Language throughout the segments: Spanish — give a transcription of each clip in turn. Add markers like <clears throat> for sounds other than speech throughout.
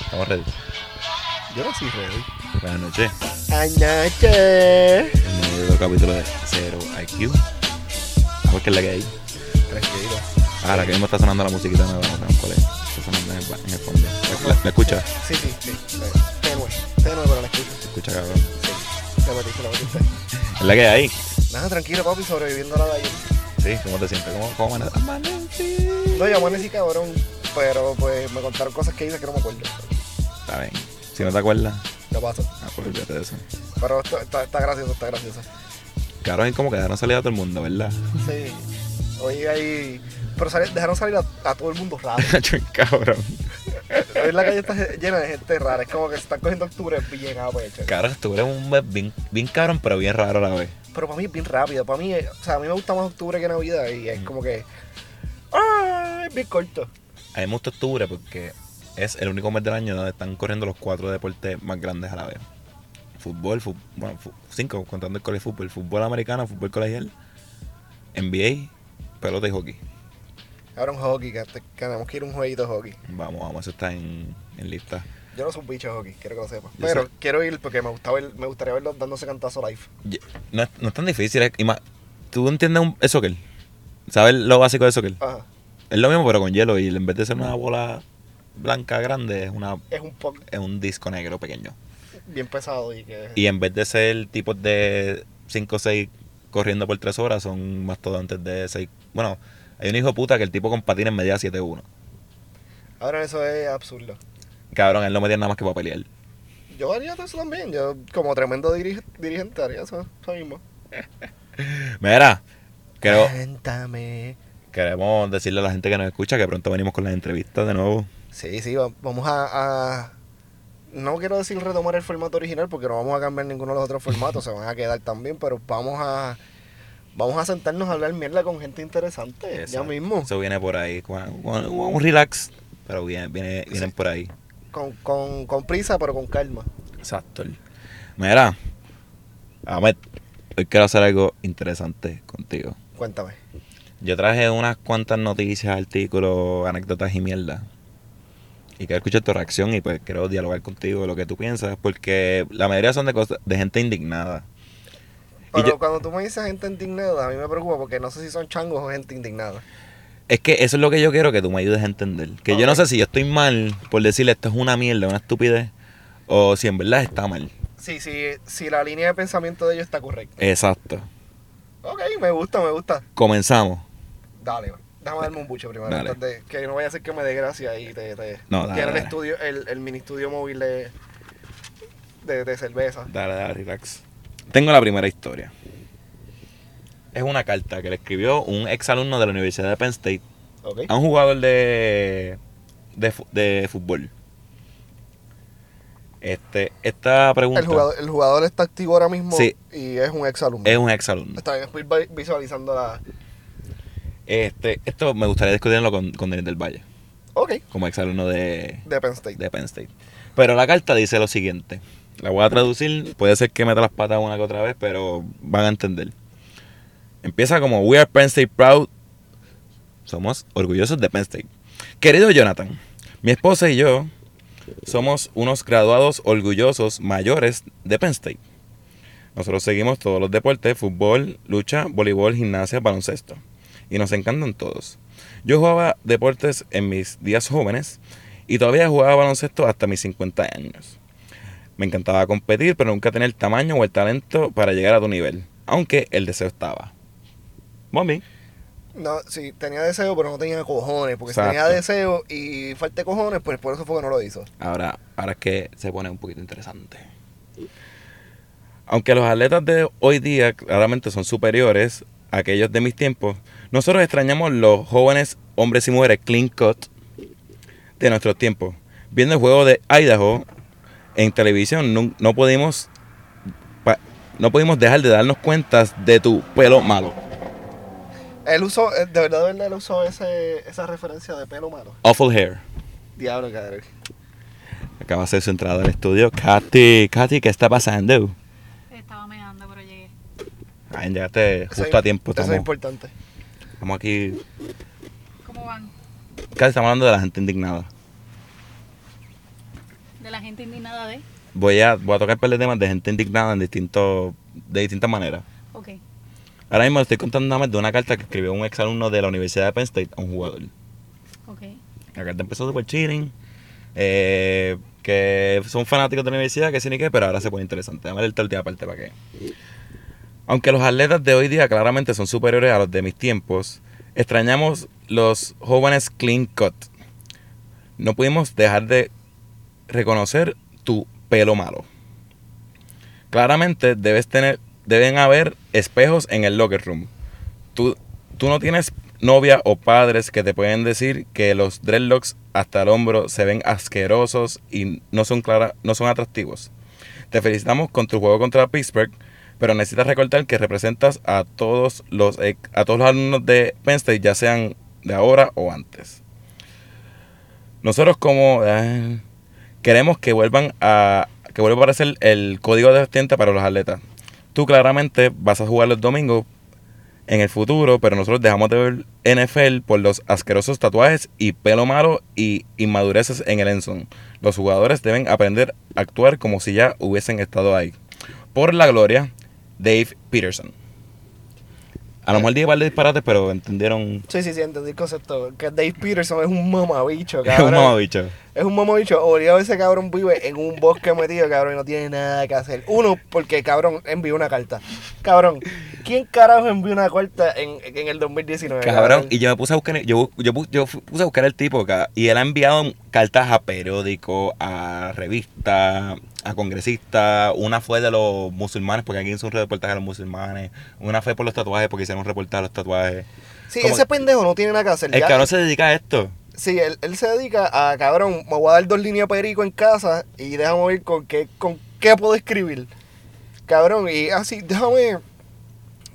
Estamos ready. Yo no soy ready. Buenas noches. Anoche. El nuevo capítulo de Zero IQ. A ver qué es la que hay. Tranquilo. Ahora que mismo está sonando la musiquita nueva, no sabemos cuál es. Está sonando en el, en el fondo. ¿La, la, la escucha? Sí, sí, sí. Tenue. Tenue, pero la escucho. Se escucha cabrón. Sí. La metiste, la metiste. Es la que hay. Nada, tranquilo, papi, sobreviviendo a la de. Sí, ¿cómo te sientes? ¿Cómo, cómo amane- amanecí? No, yo amanecí cabrón, pero pues me contaron cosas que hice que no me acuerdo. Está bien. Si no te acuerdas, ¿Qué pasó? ah, pues olvídate de eso. Pero esto, está, está gracioso, está gracioso. Cabrón, es como que dejaron salir a todo el mundo, ¿verdad? Sí. Hoy hay... Pero sali- dejaron salir a, a todo el mundo raro. <laughs> cabrón. Hoy la calle está llena de gente rara. Es como que se están cogiendo octubre bien a pecho. Cabrón, tú eres un mes bien, bien cabrón, pero bien raro a la vez. Pero para mí es bien rápido. Para mí, es- o sea, a mí me gusta más octubre que Navidad y es como que. ¡Ah! Es bien corto. A mí me gusta octubre porque es el único mes del año donde están corriendo los cuatro deportes más grandes a la vez. Fútbol, fu- bueno, cinco contando el colegio fútbol. Fútbol americano, fútbol colegial, NBA, pelota y hockey. Ahora un hockey, que, te- que tenemos que ir a un jueguito de hockey. Vamos, vamos, eso está en, en lista. Yo no soy un bicho de hockey, quiero que lo sepas. Yo Pero sé. quiero ir porque me, gusta ver- me gustaría verlos dándose cantazo live. No es, no es tan difícil. es- ima- ¿Tú entiendes un, el soccer? ¿Sabes lo básico de soccer? Ajá. Es lo mismo, pero con hielo. Y en vez de ser una bola blanca grande, es, una, Es un poco es un disco negro pequeño. bien pesado y que. Y en vez de ser tipos de 5 o 6 corriendo por 3 horas, son mastodontes de 6. Bueno, hay un hijo de puta que el tipo con patines medía 7'1. Ahora eso es absurdo. Cabrón, él no medía nada más que para pelear. Yo haría eso también. Yo, como tremendo diri- dirigente, haría eso, eso mismo. <laughs> Mira, creo, Cuéntame. queremos decirle a la gente que nos escucha que pronto venimos con las entrevistas de nuevo. Sí, sí, va- vamos a, a- No quiero decir retomar el formato original porque no vamos a cambiar ninguno de los otros formatos, <laughs> se van a quedar también, pero vamos a... Vamos a sentarnos a hablar mierda con gente interesante, ya mismo. Eso viene por ahí. con- con- con un relax, pero viene, viene, vienen Sí. por ahí. Con, con, con prisa, pero con calma. Exacto. Mira, Ahmed, hoy quiero hacer algo interesante contigo. Cuéntame. Yo traje unas cuantas noticias, artículos, anécdotas y mierda. Y quiero escuchar tu reacción y pues quiero dialogar contigo de lo que tú piensas, porque la mayoría son de cosas, de gente indignada. Pero yo- cuando tú me dices gente indignada, a mí me preocupa porque no sé si son changos o gente indignada. Es que eso es lo que yo quiero que tú me ayudes a entender. Que yo no sé si yo estoy mal por decirle esto es una mierda, una estupidez, o si en verdad está mal. Sí, sí, si la línea de pensamiento de ellos está correcta. Exacto. Ok, me gusta, me gusta. Comenzamos. Dale, déjame darme un buche primero. Antes de- que no vaya a ser que me dé gracia y te, te No, dale, el estudio, el, el mini estudio móvil de, de, de cerveza. Dale, dale, relax. Tengo la primera historia. Es una carta que le escribió un ex alumno de la Universidad de Penn State Ok. a un jugador de, de, de fútbol. Este, esta pregunta El jugador, el jugador está activo ahora mismo Sí. y es un ex alumno. es un ex alumno. Está bien, estoy visualizando la. Este, esto me gustaría discutirlo con, con Denis del Valle, Ok, como ex alumno de, de Penn State. de Penn State. Pero la carta dice lo siguiente. La voy a traducir, puede ser que meta las patas una que otra vez, pero van a entender. Empieza como We are Penn State proud. Somos orgullosos de Penn State. Querido Jonathan, mi esposa y yo somos unos graduados orgullosos mayores de Penn State. Nosotros seguimos todos los deportes, fútbol, lucha, voleibol, gimnasia, baloncesto. Y nos encantan todos. Yo jugaba deportes en mis días jóvenes y todavía jugaba baloncesto hasta mis 50 años. Me encantaba competir, pero nunca tenía el tamaño o el talento para llegar a tu nivel, aunque el deseo estaba. Mami. No, sí, tenía deseo, pero no tenía cojones. Porque Exacto. si tenía deseo y falta de cojones, pues por eso fue que no lo hizo. Ahora, ahora es que se pone un poquito interesante. Aunque los atletas de hoy día claramente son superiores a aquellos de mis tiempos, nosotros extrañamos los jóvenes hombres y mujeres clean cut de nuestros tiempos. Viendo el juego de Idaho en televisión, no, no pudimos pa- no pudimos dejar de darnos cuenta de tu pelo malo. Él usó, eh, de verdad, de verdad, él usó ese, esa referencia de pelo malo. Awful hair. Diablo, cabrón. Acaba de hacer su entrada al estudio. Katy, Katy, ¿qué está pasando? Estaba meando, pero llegué. Ay, llegaste justo a tiempo. Eso es Estamos, importante. estamos aquí. ¿Cómo van? Casi estamos hablando de la gente indignada. La gente indignada de. Voy a, voy a tocar par de temas de gente indignada en distintos, de distintas maneras. Ok. Ahora mismo estoy contando nada más de una carta que escribió un exalumno de la Universidad de Penn State a un jugador. Ok. La carta empezó super cheating. eh, que son fanáticos de la universidad, que sí ni qué, pero ahora se pone interesante. Dame el última parte para que. Aunque los atletas de hoy día claramente son superiores a los de mis tiempos, extrañamos los jóvenes clean cut. No pudimos dejar de reconocer tu pelo malo. Claramente debes tener, deben haber espejos en el locker room. Tú, tú no tienes novia o padres que te pueden decir que los dreadlocks hasta el hombro se ven asquerosos y no son clara, no son atractivos. Te felicitamos con tu juego contra Pittsburgh, pero necesitas recordar que representas a todos los a todos los alumnos de Penn State, ya sean de ahora o antes. Nosotros como eh, queremos que vuelvan a que vuelva a aparecer el código de vestimenta para los atletas. Tú claramente vas a jugar los domingos en el futuro, pero nosotros dejamos de ver NFL por los asquerosos tatuajes y pelo malo y inmadureces en el enson. Los jugadores deben aprender a actuar como si ya hubiesen estado ahí. Por la gloria, Dave Peterson. A lo mejor dije par de disparates, pero entendieron. Sí, sí, sí, entendí el concepto. Que Dave Peterson es un mamabicho, <laughs> Es cabrón. un mamabicho. Es un mamabicho. Obligado ese cabrón vive en un bosque metido, cabrón, y no tiene nada que hacer. Uno, porque cabrón envió una carta. Cabrón, ¿quién carajo envió una carta en, en el 2019? Cabrón, y yo me puse a buscar, yo, yo, yo puse a buscar el tipo, ca- y él ha enviado cartas a periódicos, a revistas, a congresistas. Una fue de los musulmanes, porque aquí hizo un reportaje a los musulmanes. Una fue por los tatuajes, porque hicieron un reportaje a los tatuajes. Sí, como- ese pendejo no tiene nada que hacer. El Ya- cabrón se dedica a esto. Sí, él, él se dedica a, cabrón, me voy a dar dos líneas perico en casa y déjame ver con qué, con qué puedo escribir. Cabrón, y así, déjame,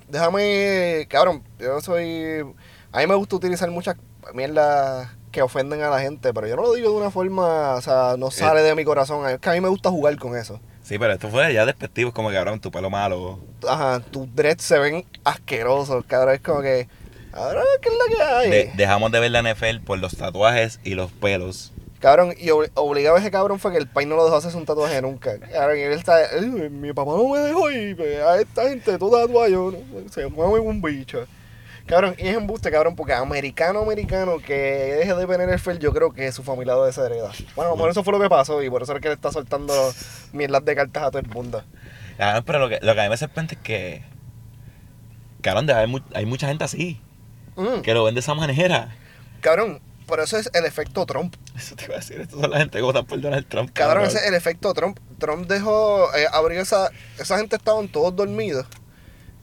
déjame, cabrón, yo soy, a mí me gusta utilizar muchas mierdas que ofenden a la gente, pero yo no lo digo de una forma, o sea, no sale de mi corazón, es que a mí me gusta jugar con eso. Sí, pero esto fue ya despectivo, es como cabrón, tu pelo malo. Ajá, tus dreads se ven asquerosos, cabrón, es como que, ahora, ¿qué es la que hay? De- dejamos de ver la NFL por los tatuajes y los pelos. Cabrón, y ob- obligado a ese cabrón fue que el país no lo dejó hacerse un tatuaje nunca. Cabrón, y él está, "Eh, mi papá no me dejó y a esta gente todo tatuaje, ¿no? se mueve un bicho. Cabrón, y es embuste, cabrón, porque americano, americano que deje de ver NFL, yo creo que su familia lo deshereda. Bueno, por eso fue lo que pasó y por eso es que le está soltando mierdas de cartas a todo el mundo. Cabrón, pero lo que, lo que a mí me sorprende es que. Cabrón, mu- hay mucha gente así, Mm, que lo ven de esa manera. Cabrón, por eso es el efecto Trump. Eso te iba a decir, estos son la gente que votan por Donald Trump. Cabrón, ese es el efecto Trump. Trump dejó, eh, abrió esa, esa gente estaban todos dormidos.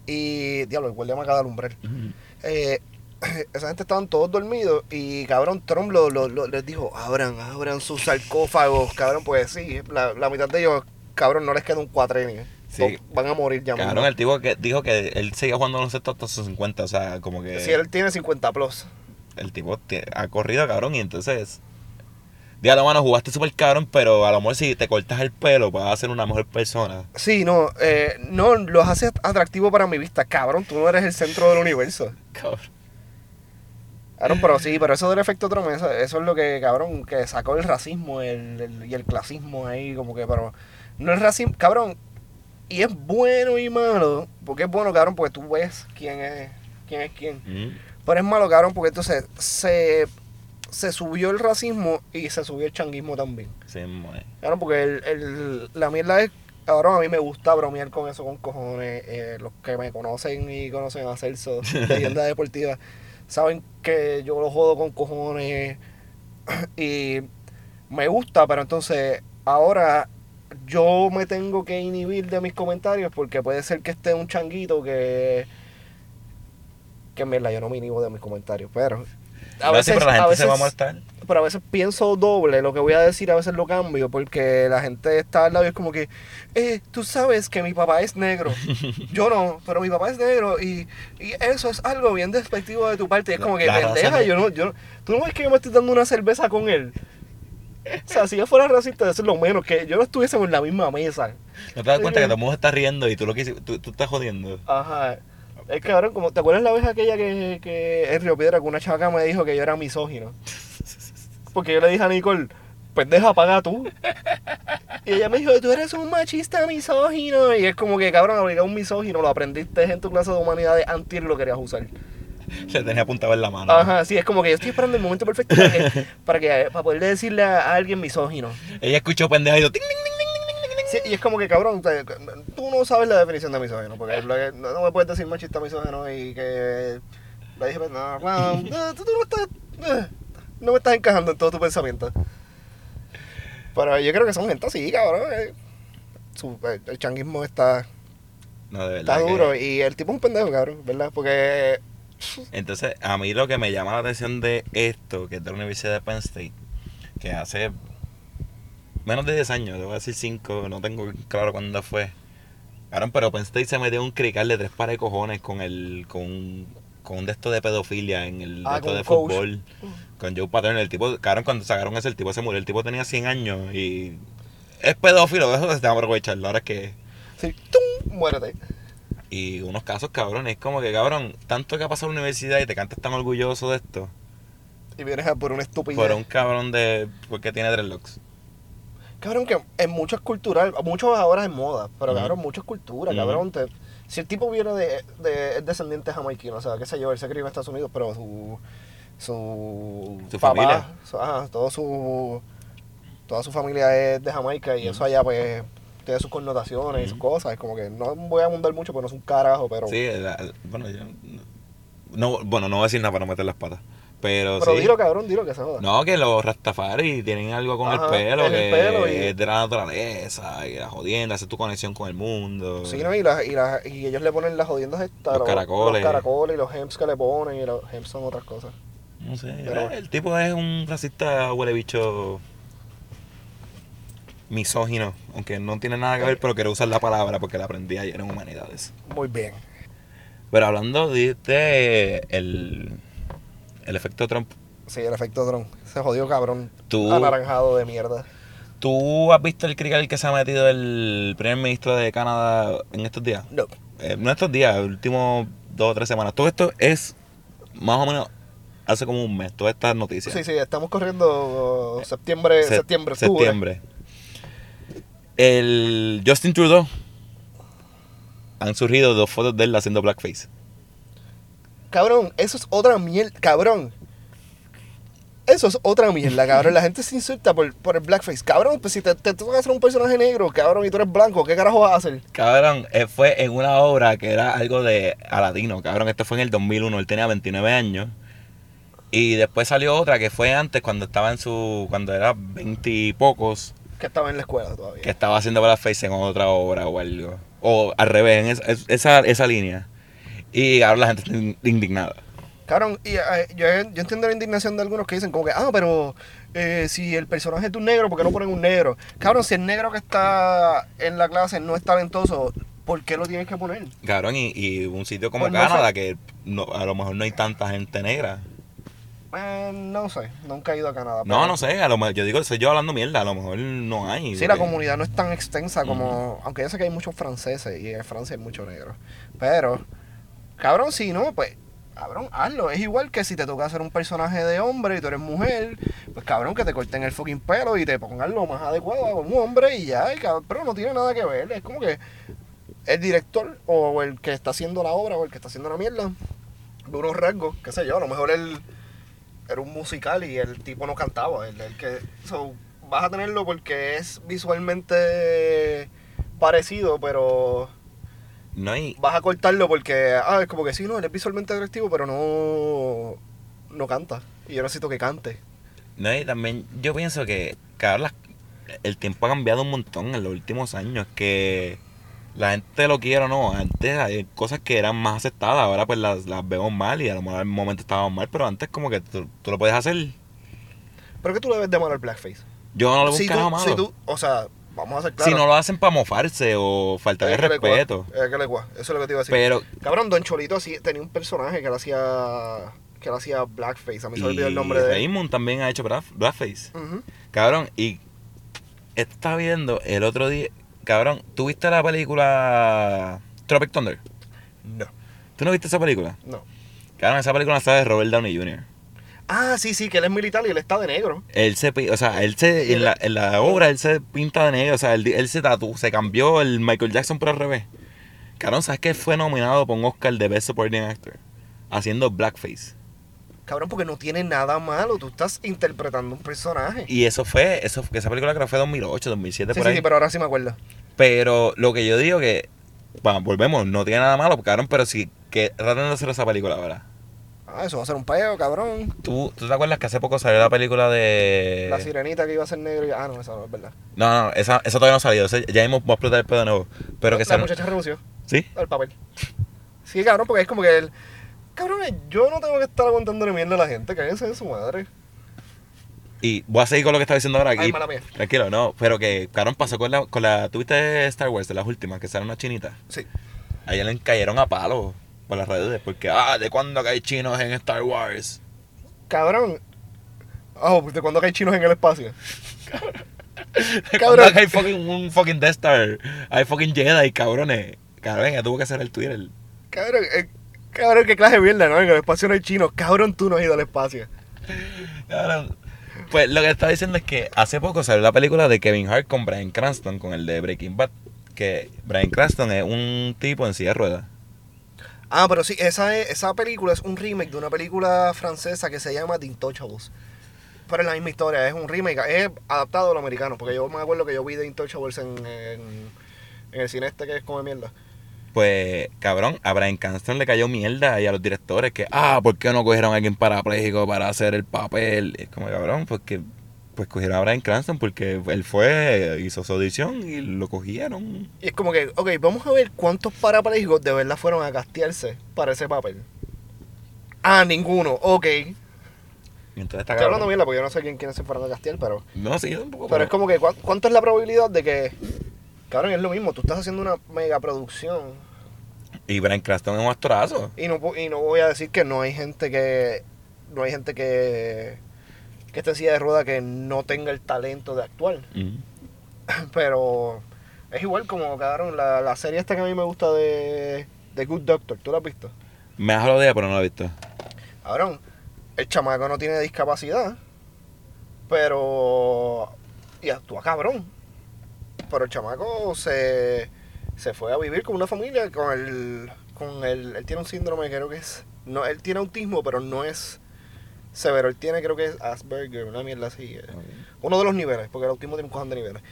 Y, diablo, el guardia me acaba de alumbrar. Ujú. Eh, <clears throat> esa gente estaban todos dormidos y, cabrón, Trump lo, lo- lo- les dijo, abran, abran sus sarcófagos, cabrón, pues sí, la, la mitad de ellos, cabrón, no les queda un cuatrenio. Sí. Van a morir ya mismo. el tipo que dijo que él seguía jugando baloncesto hasta sus 50, o sea, como que Si él tiene 50 plus. el tipo ha corrido, cabrón, y entonces... Dígalo, mano, jugaste súper cabrón, pero a lo mejor si te cortas el pelo vas a ser una mejor persona. Sí, no, eh, no, los hace atractivo para mi vista. Cabrón, tú no eres el centro del universo. <laughs> Cabrón. Cabrón, pero sí, pero eso del efecto Trump, eso, eso es lo que, cabrón, que sacó el racismo el, el- y el clasismo ahí, como que, pero no es racismo, cabrón, y es bueno y malo, porque es bueno, cabrón, porque tú ves quién es quién, es quién. Mm. pero es malo, cabrón, porque entonces se, se subió el racismo y se subió el changuismo también. Sí. Claro, porque el, el- la mierda es, cabrón, a mí me gusta bromear con eso, con cojones. Eh, los que me conocen y conocen a Celso, <laughs> leyenda deportiva, saben que yo lo jodo con cojones. <clears throat> Y me gusta, pero entonces ahora yo me tengo que inhibir de mis comentarios porque puede ser que esté un changuito que... Que en verdad yo no me inhibo de mis comentarios, pero... Sí, pero la a gente se va a veces- molestar. pero a veces pienso doble, lo que voy a decir a veces lo cambio, porque la gente está al lado y es como que, eh, tú sabes que mi papá es negro, <laughs> yo no, pero mi papá es negro y, y eso es algo bien despectivo de tu parte, y es como que pendeja, yo no, yo no- tú no ves que yo me estoy dando una cerveza con él, O sea, si yo fuera racista, eso es lo menos, que yo no estuviésemos en la misma mesa. ¿No te das cuenta que todo el mundo está riendo y tú lo que tú, tú estás jodiendo? Ajá. Es que cabrón, como, ¿te acuerdas la vez aquella que, que en Río Piedra que una chavaca me dijo que yo era misógino? Porque yo le dije a Nicole, pendeja, paga tú. Y ella me dijo, tú eres un machista misógino. Y es como que, cabrón, obligar un misógino, lo aprendiste en tu clase de humanidades antes y lo querías usar. <laughs> Se tenía apuntado en la mano. Ajá, sí, es como que yo estoy esperando el momento perfecto para, que, <laughs> para, que, para poder decirle a alguien misógino. Ella escuchó pendeja y yo, "Ting, ting, ting, ting, ting, ting, ting". Sí, y es como que, cabrón, tú no sabes la definición de misógino, porque no, no me puedes decir machista misógino y que le dije, no, bueno, no, <laughs> tú, no estás, no me estás encajando en todo tu pensamiento. Pero yo creo que son gente así, cabrón. eh. Su- el, el changuismo está, No, de verdad. está que- duro y el tipo es un pendejo, cabrón, ¿verdad? Porque Entonces, a mí lo que me llama la atención de esto, que es de la Universidad de Penn State, que hace menos de 10 años, te voy a decir 5, no tengo claro cuándo fue. Claro, pero Penn State se metió un crical de tres pares de cojones con el con, con un de estos de pedofilia en el de Ah, esto de coach. fútbol. Con Joe Paterno, el tipo, claro, cuando sacaron ese, el tipo se murió, el tipo tenía 100 años y es pedófilo, eso se te va a aprovecharlo, ahora es que... sí, ¡tum! muérete. Y unos casos, cabrón, es como que, cabrón, tanto que ha pasado en la universidad y te cantas tan orgulloso de esto. Y vienes a por una estupidez. Por un cabrón de. porque tiene dreadlocks. Cabrón, que en muchas culturas, muchos ahora es moda, pero cabrón, muchas culturas, Ujú. cabrón. te- si el tipo viene de, de es descendiente jamaiquino, o sea, qué sé yo, él se crió en Estados Unidos, pero su. su. Su papá, familia. su- ajá, todo su. toda su familia es de Jamaica y eso allá, pues, tiene sus connotaciones y sus Ujú. cosas. Es como que no voy a abundar mucho, porque no es un carajo, pero. Sí, la- bueno, yo. No, bueno, no voy a decir nada para no meter las patas. Pero, pero sí. dilo, cabrón, dilo que se joda. No, que los Rastafari tienen algo con Ajá, el pelo, que el pelo y- es de la naturaleza, y la jodienda, hacer tu conexión con el mundo. Sí, ¿no? Y, la- y, la- y ellos le ponen las jodiendas estas, Los caracoles. Los caracoles y los hems que le ponen, y los hems son otras cosas. No sé, Pero- el tipo es un racista huele bicho misógino, aunque no tiene nada que ver, pero quiero usar la palabra porque la aprendí ayer en humanidades. Muy bien. Pero hablando de, de el, el efecto Trump, Sí, el efecto dron. Se jodió cabrón. Tú- Anaranjado de mierda. ¿tú has visto el crical que se ha metido el primer ministro de Canadá en estos días? No. Eh, no estos días, últimos dos o tres semanas. Todo esto es más o menos hace como un mes, todas estas noticias. Sí, sí, estamos corriendo septiembre, Se- septiembre, octubre. septiembre. El Justin Trudeau han surgido dos fotos de él haciendo blackface. Cabrón, eso es otra mierda. Cabrón. Eso es otra mierda, <laughs> cabrón. La gente se insulta por, por el blackface. Cabrón, pues si te, te toca hacer un personaje negro, cabrón, y tú eres blanco, ¿qué carajo vas a hacer? Cabrón, eh, fue en una obra que era algo de Aladino, cabrón. Esto fue en el 2001, él tenía 29 años. Y después salió otra que fue antes, cuando estaba en su. cuando era 20 y pocos, Que estaba en la escuela todavía. que estaba haciendo blackface en otra obra o algo. O al revés, en esa, esa, esa línea. Y ahora la gente está in- indignada. Cabrón, y eh, yo, yo entiendo la indignación de algunos que dicen como que, ah, pero eh, si el personaje es de un negro, ¿por qué no ponen un negro? Cabrón, si el negro que está en la clase no es talentoso, ¿por qué lo tienes que poner? Cabrón, y, y un sitio como Pues no Canadá, sé. que no- a lo mejor no hay tanta gente negra. Eh, no sé, nunca he ido a Canadá. No, no sé, a lo mejor, yo digo, soy yo hablando mierda, a lo mejor no hay. Sí, la comunidad no es tan extensa como. Aunque yo sé que hay muchos franceses y en Francia hay muchos negros. Pero, cabrón, si no, pues, cabrón, hazlo. Es igual que si te toca hacer un personaje de hombre y tú eres mujer, pues cabrón, que te corten el fucking pelo y te pongan lo más adecuado a un hombre y ya, y cabrón, pero no tiene nada que ver. Es como que el director o el que está haciendo la obra o el que está haciendo la mierda ve unos rasgos, qué sé yo, a lo mejor él era un musical y el tipo no cantaba. El, el que, so, vas a tenerlo porque es visualmente parecido, pero No hay. vas a cortarlo porque, ah, es como que sí, no, él es visualmente atractivo, pero no, no canta. Y yo necesito que cante. No hay también. Yo pienso que, cabrón, el tiempo ha cambiado un montón en los últimos años. Que la gente lo quiere o no. Antes hay cosas que eran más aceptadas, ahora pues las, las vemos mal y a lo mejor en un momento estaban mal, pero antes como que tú, tú lo puedes hacer. Pero que tú le ves de malo al blackface. Yo no lo si, buscaba tú, malo. si tú, o sea, vamos a hacer claro. Si no lo hacen para mofarse o faltar de le respeto. es que le Eso es lo que te iba a decir. Pero Cabrón, Don Cholito así, tenía un personaje que él hacía. que él hacía blackface. A mí se me olvidó el nombre de. Raymond también ha hecho black- blackface. Ujú. Cabrón, y estaba viendo el otro día. Cabrón, ¿tú viste la película Tropic Thunder? No, ¿Tú no viste esa película? no. Cabrón, esa película está de Robert Downey Jr. Ah, sí, sí, que él es militar y él está de negro. Él se, o sea, él se, en la, en la obra él se pinta de negro, o sea, él, él se tatu, se cambió el Michael Jackson por al revés. Cabrón, ¿sabes que fue nominado por un Oscar de Best Supporting Actor? Haciendo blackface. Cabrón, porque no tiene nada malo. Tú estás interpretando un personaje. Y eso fue, eso, esa película creo que fue 2008, 2007, Sí, por sí, ahí. sí, pero ahora sí me acuerdo. Pero lo que yo digo que, bueno, volvemos, no tiene nada malo, cabrón, pero sí, que traten de hacer esa película ahora. Ah, eso va a ser un peo, cabrón. ¿Tú, ¿Tú te acuerdas que hace poco salió la película de... La sirenita que iba a ser negro y... Ah, no, esa no es verdad. No, no, esa, esa todavía no ha salido, esa- ya hemos, a explotar el pedo de nuevo. Pero que la salió... muchacha renunció ¿Sí? al papel. Sí, cabrón, porque es como que él... Cabrón, yo no tengo que estar aguantándole mierda a la gente. Cállense de su madre. Y voy a seguir con lo que estaba diciendo ahora aquí. Ay, mala mía. Tranquilo, no, pero que, cabrón, pasó con la, con la... ¿Tuviste Star Wars de las últimas, que sale una chinita? Sí. A ella le cayeron a palos por las redes, porque, ah, ¿de cuándo que hay chinos en Star Wars? Cabrón. Ah, ¿de cuándo que hay chinos en el espacio? <laughs> ¿De Cabrón. que hay fucking, un fucking Death Star? Hay fucking Jedi, cabrones. Cabrón, ya tuvo que hacer el Twitter. Cabrón, eh, cabrón, qué clase de mierda, ¿no? En el espacio no hay chinos. Cabrón, tú no has ido al espacio. Cabrón. Pues lo que estaba diciendo es que hace poco salió la película de Kevin Hart con Brian Cranston, con el de Breaking Bad. Que Brian Cranston es un tipo en silla de ruedas. Ah, pero sí, esa, es- esa película es un remake de una película francesa que se llama The Intouchables. Pero es la misma historia, es un remake, es adaptado a lo americano, porque yo me acuerdo que yo vi The Intouchables en, en, en el cine este que es como de mierda. Pues, cabrón, a Brian Cranston le cayó mierda y a los directores que, ah, ¿por qué no cogieron a alguien parapléjico para hacer el papel? Es como, cabrón, porque pues cogieron a Brian Cranston porque él fue, hizo su audición y lo cogieron. Y es como que, ok, vamos a ver cuántos parapléjicos de verdad fueron a castearse para ese papel. Ah, ninguno, ok. Estoy Y entonces está hablando cabrón. mierda porque yo no sé quién, quiénes se fueron a castear, pero... No, sí, tampoco. Pero es como que, ¿cuán- ¿cuánto es la probabilidad de que... Cabrón, es lo mismo, tú estás haciendo una mega producción Y Brian Cranston es un actorazo. Y no, y no voy a decir que no hay gente que. No hay gente que. que esté en silla de rueda que no tenga el talento de actuar. Mm. <laughs> Pero. Es igual como, cabrón, la, la serie esta que a mí me gusta de. de Good Doctor. ¿Tú la has visto? Me has hablado de ella, pero no la he visto. Cabrón, el chamaco no tiene discapacidad. Pero. Y actúa cabrón. Pero el chamaco se. Se fue a vivir con una familia con el. con el. Él tiene un síndrome, creo que es. No, él tiene autismo, pero no es severo. Él tiene, creo que es Asperger, una mierda así. eh. Uno de los niveles, porque el autismo tiene un cojón de niveles.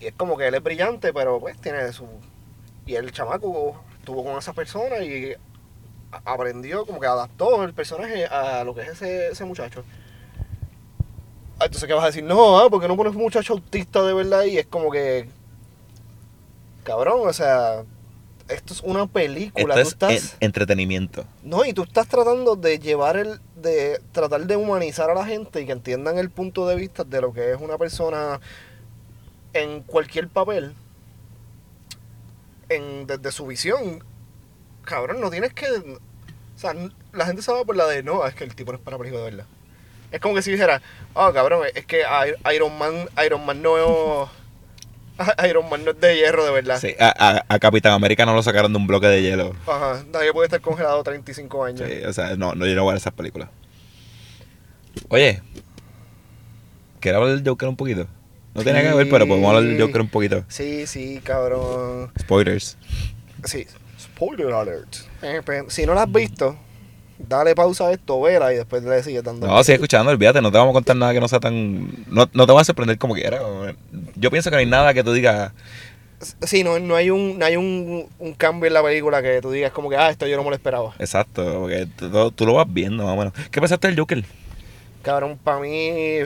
Y es como que él es brillante, pero pues tiene su. Y el chamaco estuvo con esa persona y aprendió, como que adaptó el personaje a lo que es ese, ese muchacho. Ah, Entonces, ¿qué vas a decir? No, ah, porque no pones un muchacho autista de verdad y es como que. Cabrón, o sea. Esto es una película. Esto tú es estás. en- entretenimiento. No, y tú estás tratando de llevar el. de tratar de humanizar a la gente y que entiendan el punto de vista de lo que es una persona en cualquier papel. En, desde su visión. Cabrón, no tienes que. O sea, n- la gente se va por la de no, es que el tipo no es parapléjico de verdad. Es como que si dijera, ah, cabrón, es que I- Iron Man, Iron Man no es. <laughs> Iron Man no es de hierro de verdad. Sí, a, a- a Capitán América no lo sacaron de un bloque de hielo. Ajá, nadie puede estar congelado 35 años. Sí, o sea, no, no, yo no voy a ver esas películas. Oye, ¿quieres hablar del Joker un poquito? No tiene que ver, pero podemos hablar del Joker un poquito. Sí, sí, cabrón. Spoilers. Sí, spoiler alert. Eh, pues, Si no la has visto, dale pausa a esto, vela y después le sigues dando. No, sigue escuchando, olvídate, no te vamos a contar nada que no sea tan... No, no te vas a sorprender como quieras. Yo pienso que no hay nada que tú digas... Sí, no, no hay, un, no hay un, un cambio en la película que tú digas como que, ah, esto yo no me lo esperaba. Exacto, porque tú, tú lo vas viendo más o menos. ¿Qué pensaste del Joker? Cabrón, para mí,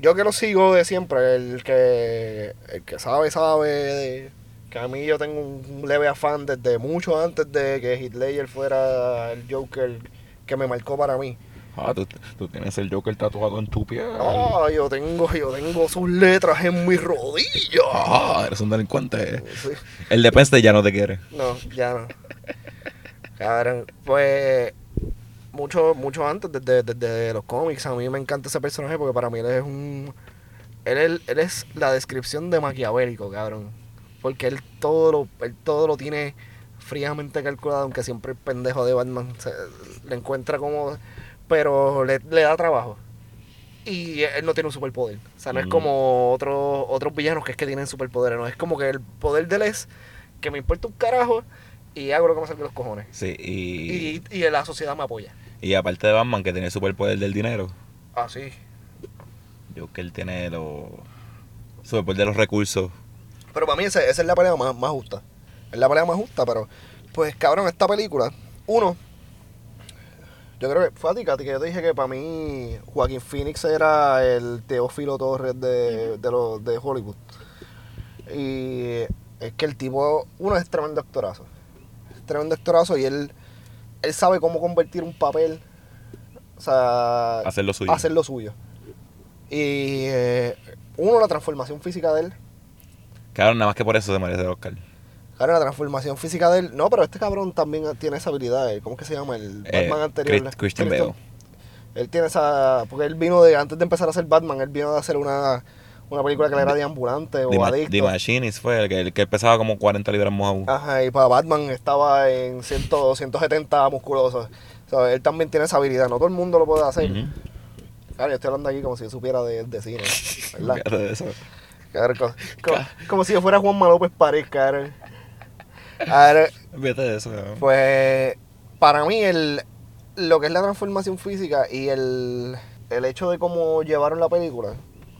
yo que lo sigo de siempre, el que, el que sabe, sabe. de- que a mí yo tengo un leve afán desde mucho antes de que Ledger fuera el Joker que me marcó para mí. Ah, tú, tú tienes el Joker tatuado en tu piel. Ah, yo tengo, yo tengo sus letras en mis rodillas. Ah, eres un delincuente. Sí. El de Penn State ya no te quiere. No, ya no. Cabrón, pues mucho, mucho antes, desde, desde los cómics. A mí me encanta ese personaje porque para mí él es un. Él, él, él es la descripción de maquiavélico, cabrón. Porque él todo lo, él todo lo tiene fríamente calculado, aunque siempre el pendejo de Batman se, le encuentra como. Pero le, le da trabajo. Y él no tiene un superpoder. O sea, no es Mm. como otros otros villanos que es que tienen superpoderes. No, es como que el poder de él es que me importa un carajo y hago lo que me salga los cojones. Sí, y, Y, y la sociedad me apoya. y aparte de Batman, que tiene el superpoder del dinero, Ah, sí. yo que él tiene los superpoder de los recursos. Pero para mí esa, esa es la pelea más, más justa. Es la pelea más justa, pero pues cabrón, esta película, uno, yo creo que fue a ti, Katy, que yo te dije que para mí Joaquín Phoenix era el Teófilo Torres de, de, los- de Hollywood. Y es que el tipo, uno es tremendo actorazo. Es tremendo actorazo y él, él sabe cómo convertir un papel, o sea, Hacer lo suyo. hacer lo suyo. Y eh, uno, la transformación física de él. Claro, nada más que por eso se merece el Oscar. Claro, la transformación física de él. No, pero este cabrón también tiene esa habilidad. eh, ¿Cómo es que se llama? El Eh, Batman anterior. Chris- Christian Bale. Él tiene esa. Porque él vino de. Antes de empezar a hacer Batman, él vino de hacer una, una película que le era de ambulante o The, Ma- adicto. The Machinist fue el que, el que pesaba como 40 libras mojado. Ajá, y para Batman estaba en 100, 170 musculoso. O sea, él también tiene esa habilidad. No todo el mundo lo puede hacer. Claro, yo estoy hablando aquí como si yo supiera de, de cine. <laughs> ¿Verdad? Fíjate de eso. Claro, co- co- como, si yo fuera Juan López Párez, cabrón. <laughs> Ahora, Fíjate de eso. Pues para mí el, lo que es la transformación física y el, el hecho de cómo llevaron la película,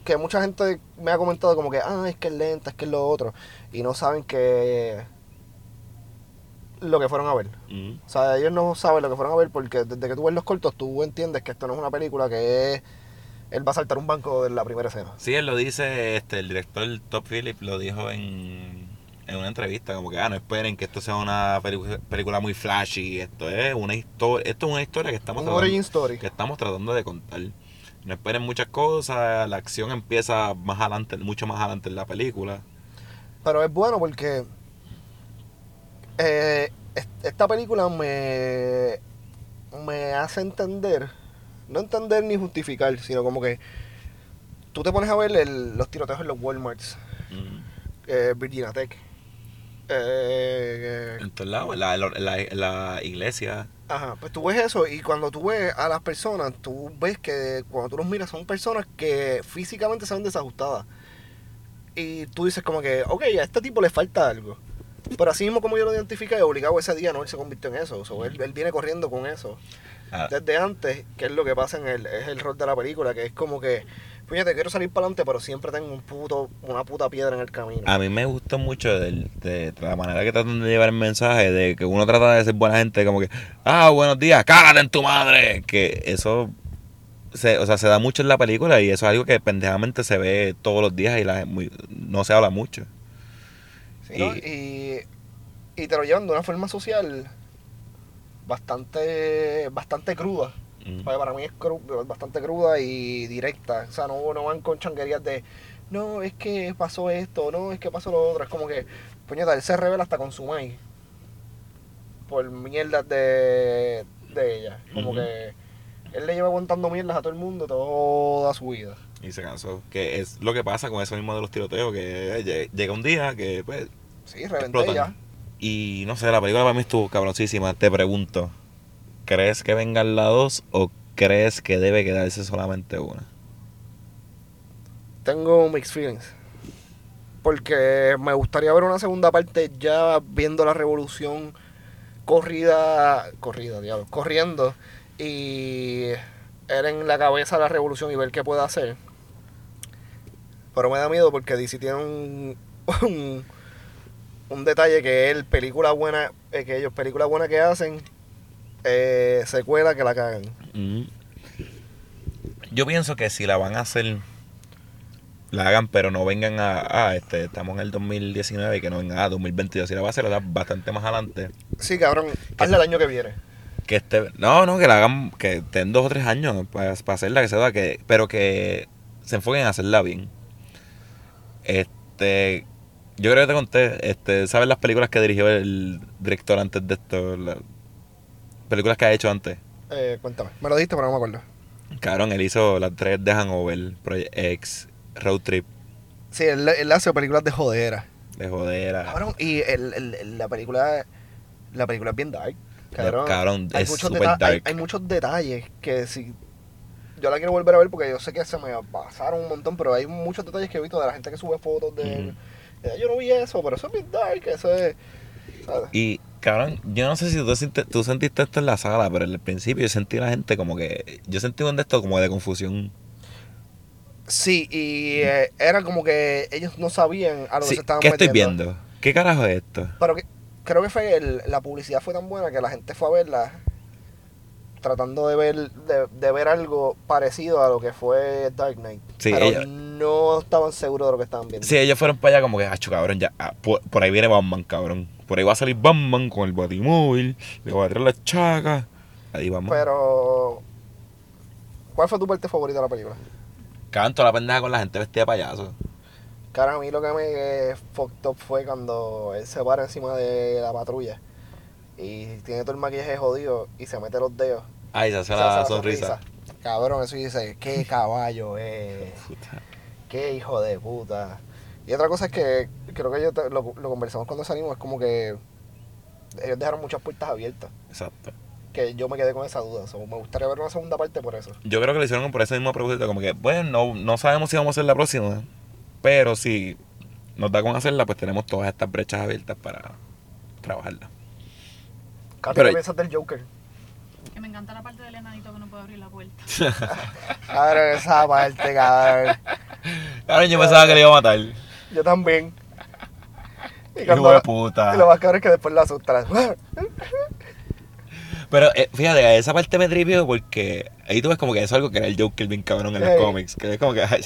que mucha gente me ha comentado como que, ah, es que es lenta, es que es lo otro, y no saben que lo que fueron a ver. Ujú. O sea, ellos no saben lo que fueron a ver porque desde que tú ves los cortos tú entiendes que esto no es una película que es, él va a saltar un banco de la primera escena. Sí, él lo dice, este, el director Top Phillips lo dijo en, en una entrevista, como que, ah, no esperen que esto sea una película muy flashy, esto es una historia, esto es una historia que estamos Un tratando, story. que estamos tratando de contar. No esperen muchas cosas, la acción empieza más adelante, mucho más adelante en la película. Pero es bueno porque eh, es- esta película me, me hace entender, no entender ni justificar, sino como que tú te pones a ver el- los tiroteos en los Walmarts, Ujú. eh, Virginia Tech. Eh, En todos lados, en la, en la- en la iglesia. Ajá, pues tú ves eso y cuando tú ves a las personas, tú ves que cuando tú los miras son personas que físicamente se ven desajustadas. Y tú dices como que, ok, a este tipo le falta algo. Pero así mismo como yo lo identifiqué, obligado ese día, no, él se convirtió en eso. O sea, él, él viene corriendo con eso. Ah, Desde antes, que es lo que pasa en el, es el rol de la película, que es como que, fíjate, quiero salir para adelante, pero siempre tengo un puto, una puta piedra en el camino. A mí me gustó mucho de, la manera que tratan de llevar el mensaje, de que uno trata de ser buena gente, como que, ah, buenos días, cágate en tu madre. Que eso, se, o sea, se da mucho en la película y eso es algo que pendejamente se ve todos los días y la, muy- no se habla mucho. Sí, ¿no? y, y te lo llevan de una forma social bastante bastante cruda. Mm. Porque para mí es cru- bastante cruda y directa. O sea, no, no van con changuerías de, no, es que pasó esto, no, es que pasó lo otro. Es como que, puñeta, él se revela hasta con su maíz. Por mierdas de, de ella. Como que él le lleva aguantando mierdas a todo el mundo toda su vida. Y se cansó. Que es lo que pasa con eso mismo de los tiroteos, que eh, lle- llega un día que, pues, Sí, reventé explotan. ya. Y no sé, la película para mí estuvo cabroncísima. Te pregunto, ¿crees que venga la 2 o crees que debe quedarse solamente una? Tengo mixed feelings. Porque me gustaría ver una segunda parte ya viendo la revolución corrida, corrida, diablo, corriendo y él en la cabeza la revolución y ver qué puede hacer. Pero me da miedo porque DC tiene un, <laughs> un, un detalle que él, película buena, eh, que ellos, película buena que hacen, eh, secuela que la cagan. Mm. Yo pienso que si la van a hacer, la hagan, pero no vengan a, ah, este, estamos en el 2019 y que no vengan a 2022. Si la va a hacer, la hagan bastante más adelante. Sí, cabrón, hazla el año que viene. Que este, no, no, que la hagan, que estén dos o tres años para, para hacerla, que se da, que, pero que se enfoquen a hacerla bien. Este, yo creo que te conté, este, ¿sabes las películas que dirigió el director antes de esto? Películas que ha hecho antes. Eh, cuéntame. Me lo diste, pero no me acuerdo. Cabrón, él hizo las tres de Hanover, Project X, Road Trip, Sí, él, él hace películas de jodera. de jodera. Cabrón, y el, el- el- la película la película es bien dark. Cabrón, Cabrón, hay, es muchos hay- dark. hay muchos detalles que si yo la quiero volver a ver porque yo sé que se me pasaron un montón, pero hay muchos detalles que he visto de la gente que sube fotos de... Eh, Yo no vi eso, pero eso es bien dark, eso es... ¿sabes? Y, cabrón, yo no sé si tú, sentiste- tú sentiste esto en la sala, pero en el principio yo sentí a la gente como que. Yo sentí un de esto como de confusión. Sí, y eh, era como que ellos no sabían a lo que se estaban ¿Qué estoy metiendo. viendo? ¿Qué carajo es esto? Pero que, creo que fue el- la publicidad fue tan buena que la gente fue a verla tratando de ver de, de ver algo parecido a lo que fue Dark Knight. Sí, pero ella- no estaban seguros de lo que estaban viendo. Sí, ellos fueron para allá como que, acho, cabrón, ya. ah, por, por ahí viene Batman, cabrón. Por ahí va a salir Batman con el batimóvil, le va a traer las chacas. Ahí vamos. Pero ¿cuál fue tu parte favorita de la película? Cabrón, toda la pendeja con la gente vestida de payaso. Cara, a mí lo que me eh, fucked up fue cuando él se para encima de la patrulla y tiene todo el maquillaje jodido y se mete los dedos. Ay, se hace Se la sonrisa. Cabrón, eso dice, qué caballo es. Puta. Qué hijo de puta. Y otra cosa es que creo que yo te- lo, lo conversamos cuando salimos, es como que ellos dejaron muchas puertas abiertas. Exacto. Que yo me quedé con esa duda. Me gustaría ver una segunda parte por eso. Yo creo que lo hicieron por ese mismo propósito, como que, bueno, no, no sabemos si vamos a hacer la próxima, pero si nos da con hacerla, pues tenemos todas estas brechas abiertas para trabajarla. ¿qué piensas del Joker? Que me encanta la parte del enanito que no puede abrir la puerta. <laughs> Cabrón, esa parte, cabrón. Cabrón, yo pensaba que le iba a matar. Yo también. Y, Hijo de puta. y lo más cabrón es que después la asustan. <laughs> Pero eh, fíjate, esa parte me tripió porque ahí tú ves como que eso es algo que era el Joker bien cabrón en los Ey. cómics. Que es como que, ay,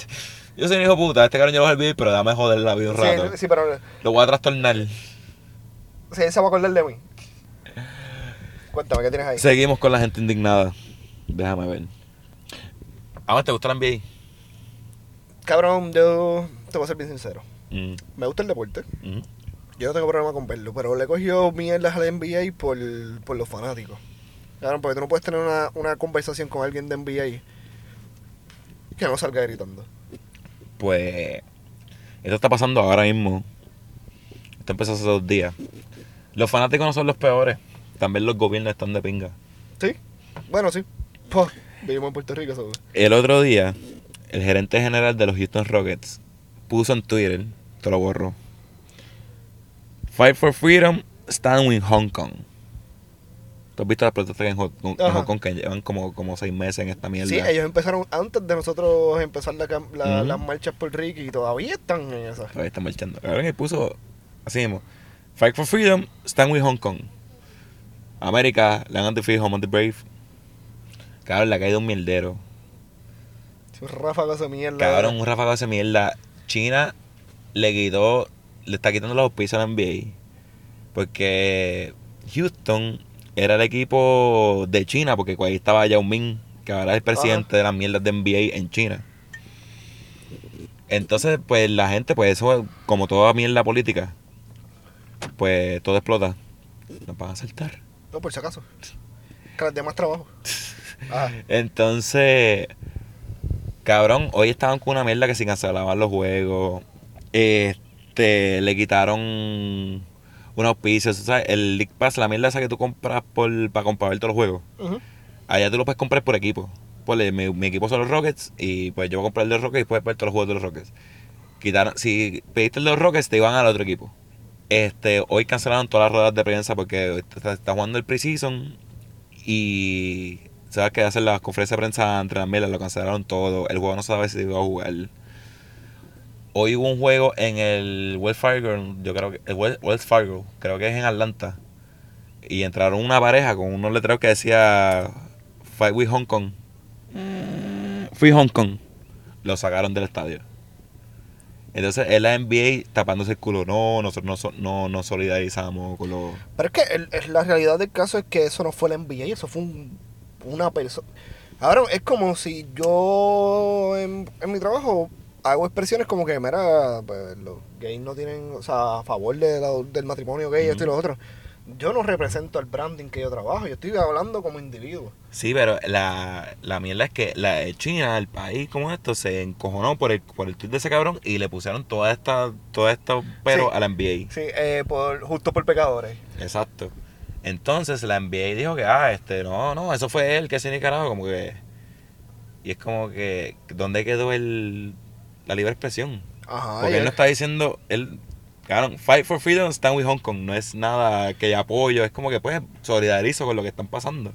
yo soy un hijo de puta, este cabrón yo lo voy a olvidar, pero dame joder la vida un rato. Sí, sí, pero Lo voy a trastornar. sí, él se va a acordar de mí. Cuéntame, ¿qué tienes ahí? Seguimos con la gente indignada. Déjame ver. ¿A te gusta la NBA? Cabrón, yo te voy a ser bien sincero. Mm, Me gusta el deporte. mm. Yo no tengo problema con verlo, pero le cogió mierdas al NBA por, por los fanáticos. Claro, porque tú no puedes tener una, una conversación con alguien de NBA que no salga gritando. Pues esto está pasando ahora mismo. Esto empezó hace dos días. Los fanáticos no son los peores. También los gobiernos están de pinga. ¿Sí? Bueno, sí. Pues, vivimos en Puerto Rico, eso. El otro día, el gerente general de los Houston Rockets puso en Twitter, te lo borró. Fight for Freedom, stand with Hong Kong. ¿Tú has visto las protestas en Hong en. Hong Kong que llevan como, como seis meses en esta mierda? Sí, ellos empezaron antes de nosotros empezar la la- las marchas por Ricky y todavía están en esas. Todavía están marchando. Cabrón, él puso así mismo. Fight for Freedom, stand with Hong Kong. América, land of the free, home of the brave. Cabrón, le ha caído un mierdero. Sí, ráfagas de mierda. Cabrón, un ráfago de mierda. China le quitó, le está quitando los auspicios a la NBA. Porque Houston era el equipo de China, porque ahí estaba Yao Ming, que ahora es el presidente de las mierdas de NBA en China. Entonces, pues la gente, pues eso, como toda mierda política, pues todo explota. Nos van a saltar. No, por si acaso. Que les dé más trabajo. <laughs> Ah, Entonces, cabrón, hoy estaban con una mierda que se cancelaban los juegos. Este, le quitaron unos auspicios, ¿sabes? El League Pass, la mierda esa que tú compras por, para comprar todos los juegos. Allá tú lo puedes comprar por equipo. Ponle, mi, mi equipo son los Rockets y pues yo voy a comprar el de los Rockets y puedes ver todos los juegos de los Rockets. Quitaron, si pediste el de los Rockets, te iban al otro equipo. Este, hoy cancelaron todas las ruedas de prensa porque está, está jugando el preseason y sabes que hacen las conferencias de prensa entre las melas, lo cancelaron todo. El juego no sabe si iba a jugar. Hoy hubo un juego en el Wells Fargo, yo creo que el Wells Fargo, creo que es en Atlanta. Y entraron una pareja con unos letreros que decía Fight with Hong Kong. Free Hong Kong. Lo sacaron del estadio. Entonces es la NBA tapándose el culo. No, nosotros no, so- no nos solidarizamos con los... Pero es que el- el- la realidad del caso es que eso no fue la NBA, eso fue un- una persona. Ahora, es como si yo en, en mi trabajo hago expresiones como que, mira, pues, los gays no tienen, o sea, a favor de la- del matrimonio gay, esto y lo otro. Yo no represento el branding que yo trabajo, yo estoy hablando como individuo. Sí, pero la, la mierda es que la China, el país como esto, se encojonó por el, por el tweet de ese cabrón y le pusieron toda esta, toda esta pero Sí. a la NBA. Sí, eh, por, justo por pecadores. Exacto. Entonces la NBA dijo que, ah, este, no, no, eso fue él que se ni carajo, como que. Y es como que, ¿dónde quedó el, la libre expresión? Ajá. Porque él no está diciendo, él, cabrón, fight for freedom, stand with Hong Kong, no es nada que apoyo, es como que pues solidarizo con lo que están pasando.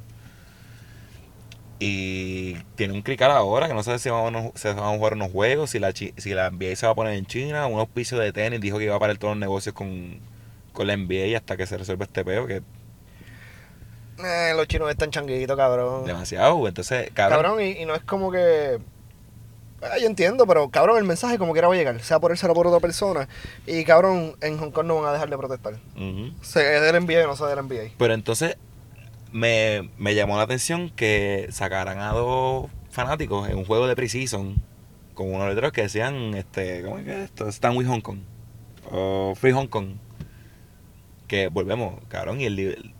Y tiene un crical ahora que no sé si van a, se van a jugar unos juegos, si la, si la NBA se va a poner en China, un auspicio de tenis, dijo que iba a parar todos los negocios con, con la NBA hasta que se resuelva este peo, que Eh, los chinos están changuitos, cabrón. demasiado. Entonces, cabrón, Cabrón, y, y no es como que. Ah, yo entiendo, pero cabrón, el mensaje como quiera va a llegar, sea por él, sea por otra persona. Y cabrón, en Hong Kong no van a dejar de protestar. Ujú. Sea del NBA o no sea del NBA. Pero entonces me, me llamó la atención que sacaran a dos fanáticos en un juego de Precision con unos letreros que decían, este, ¿cómo es que es esto? Stand with Hong Kong. O Free Hong Kong. Que volvemos, cabrón, y el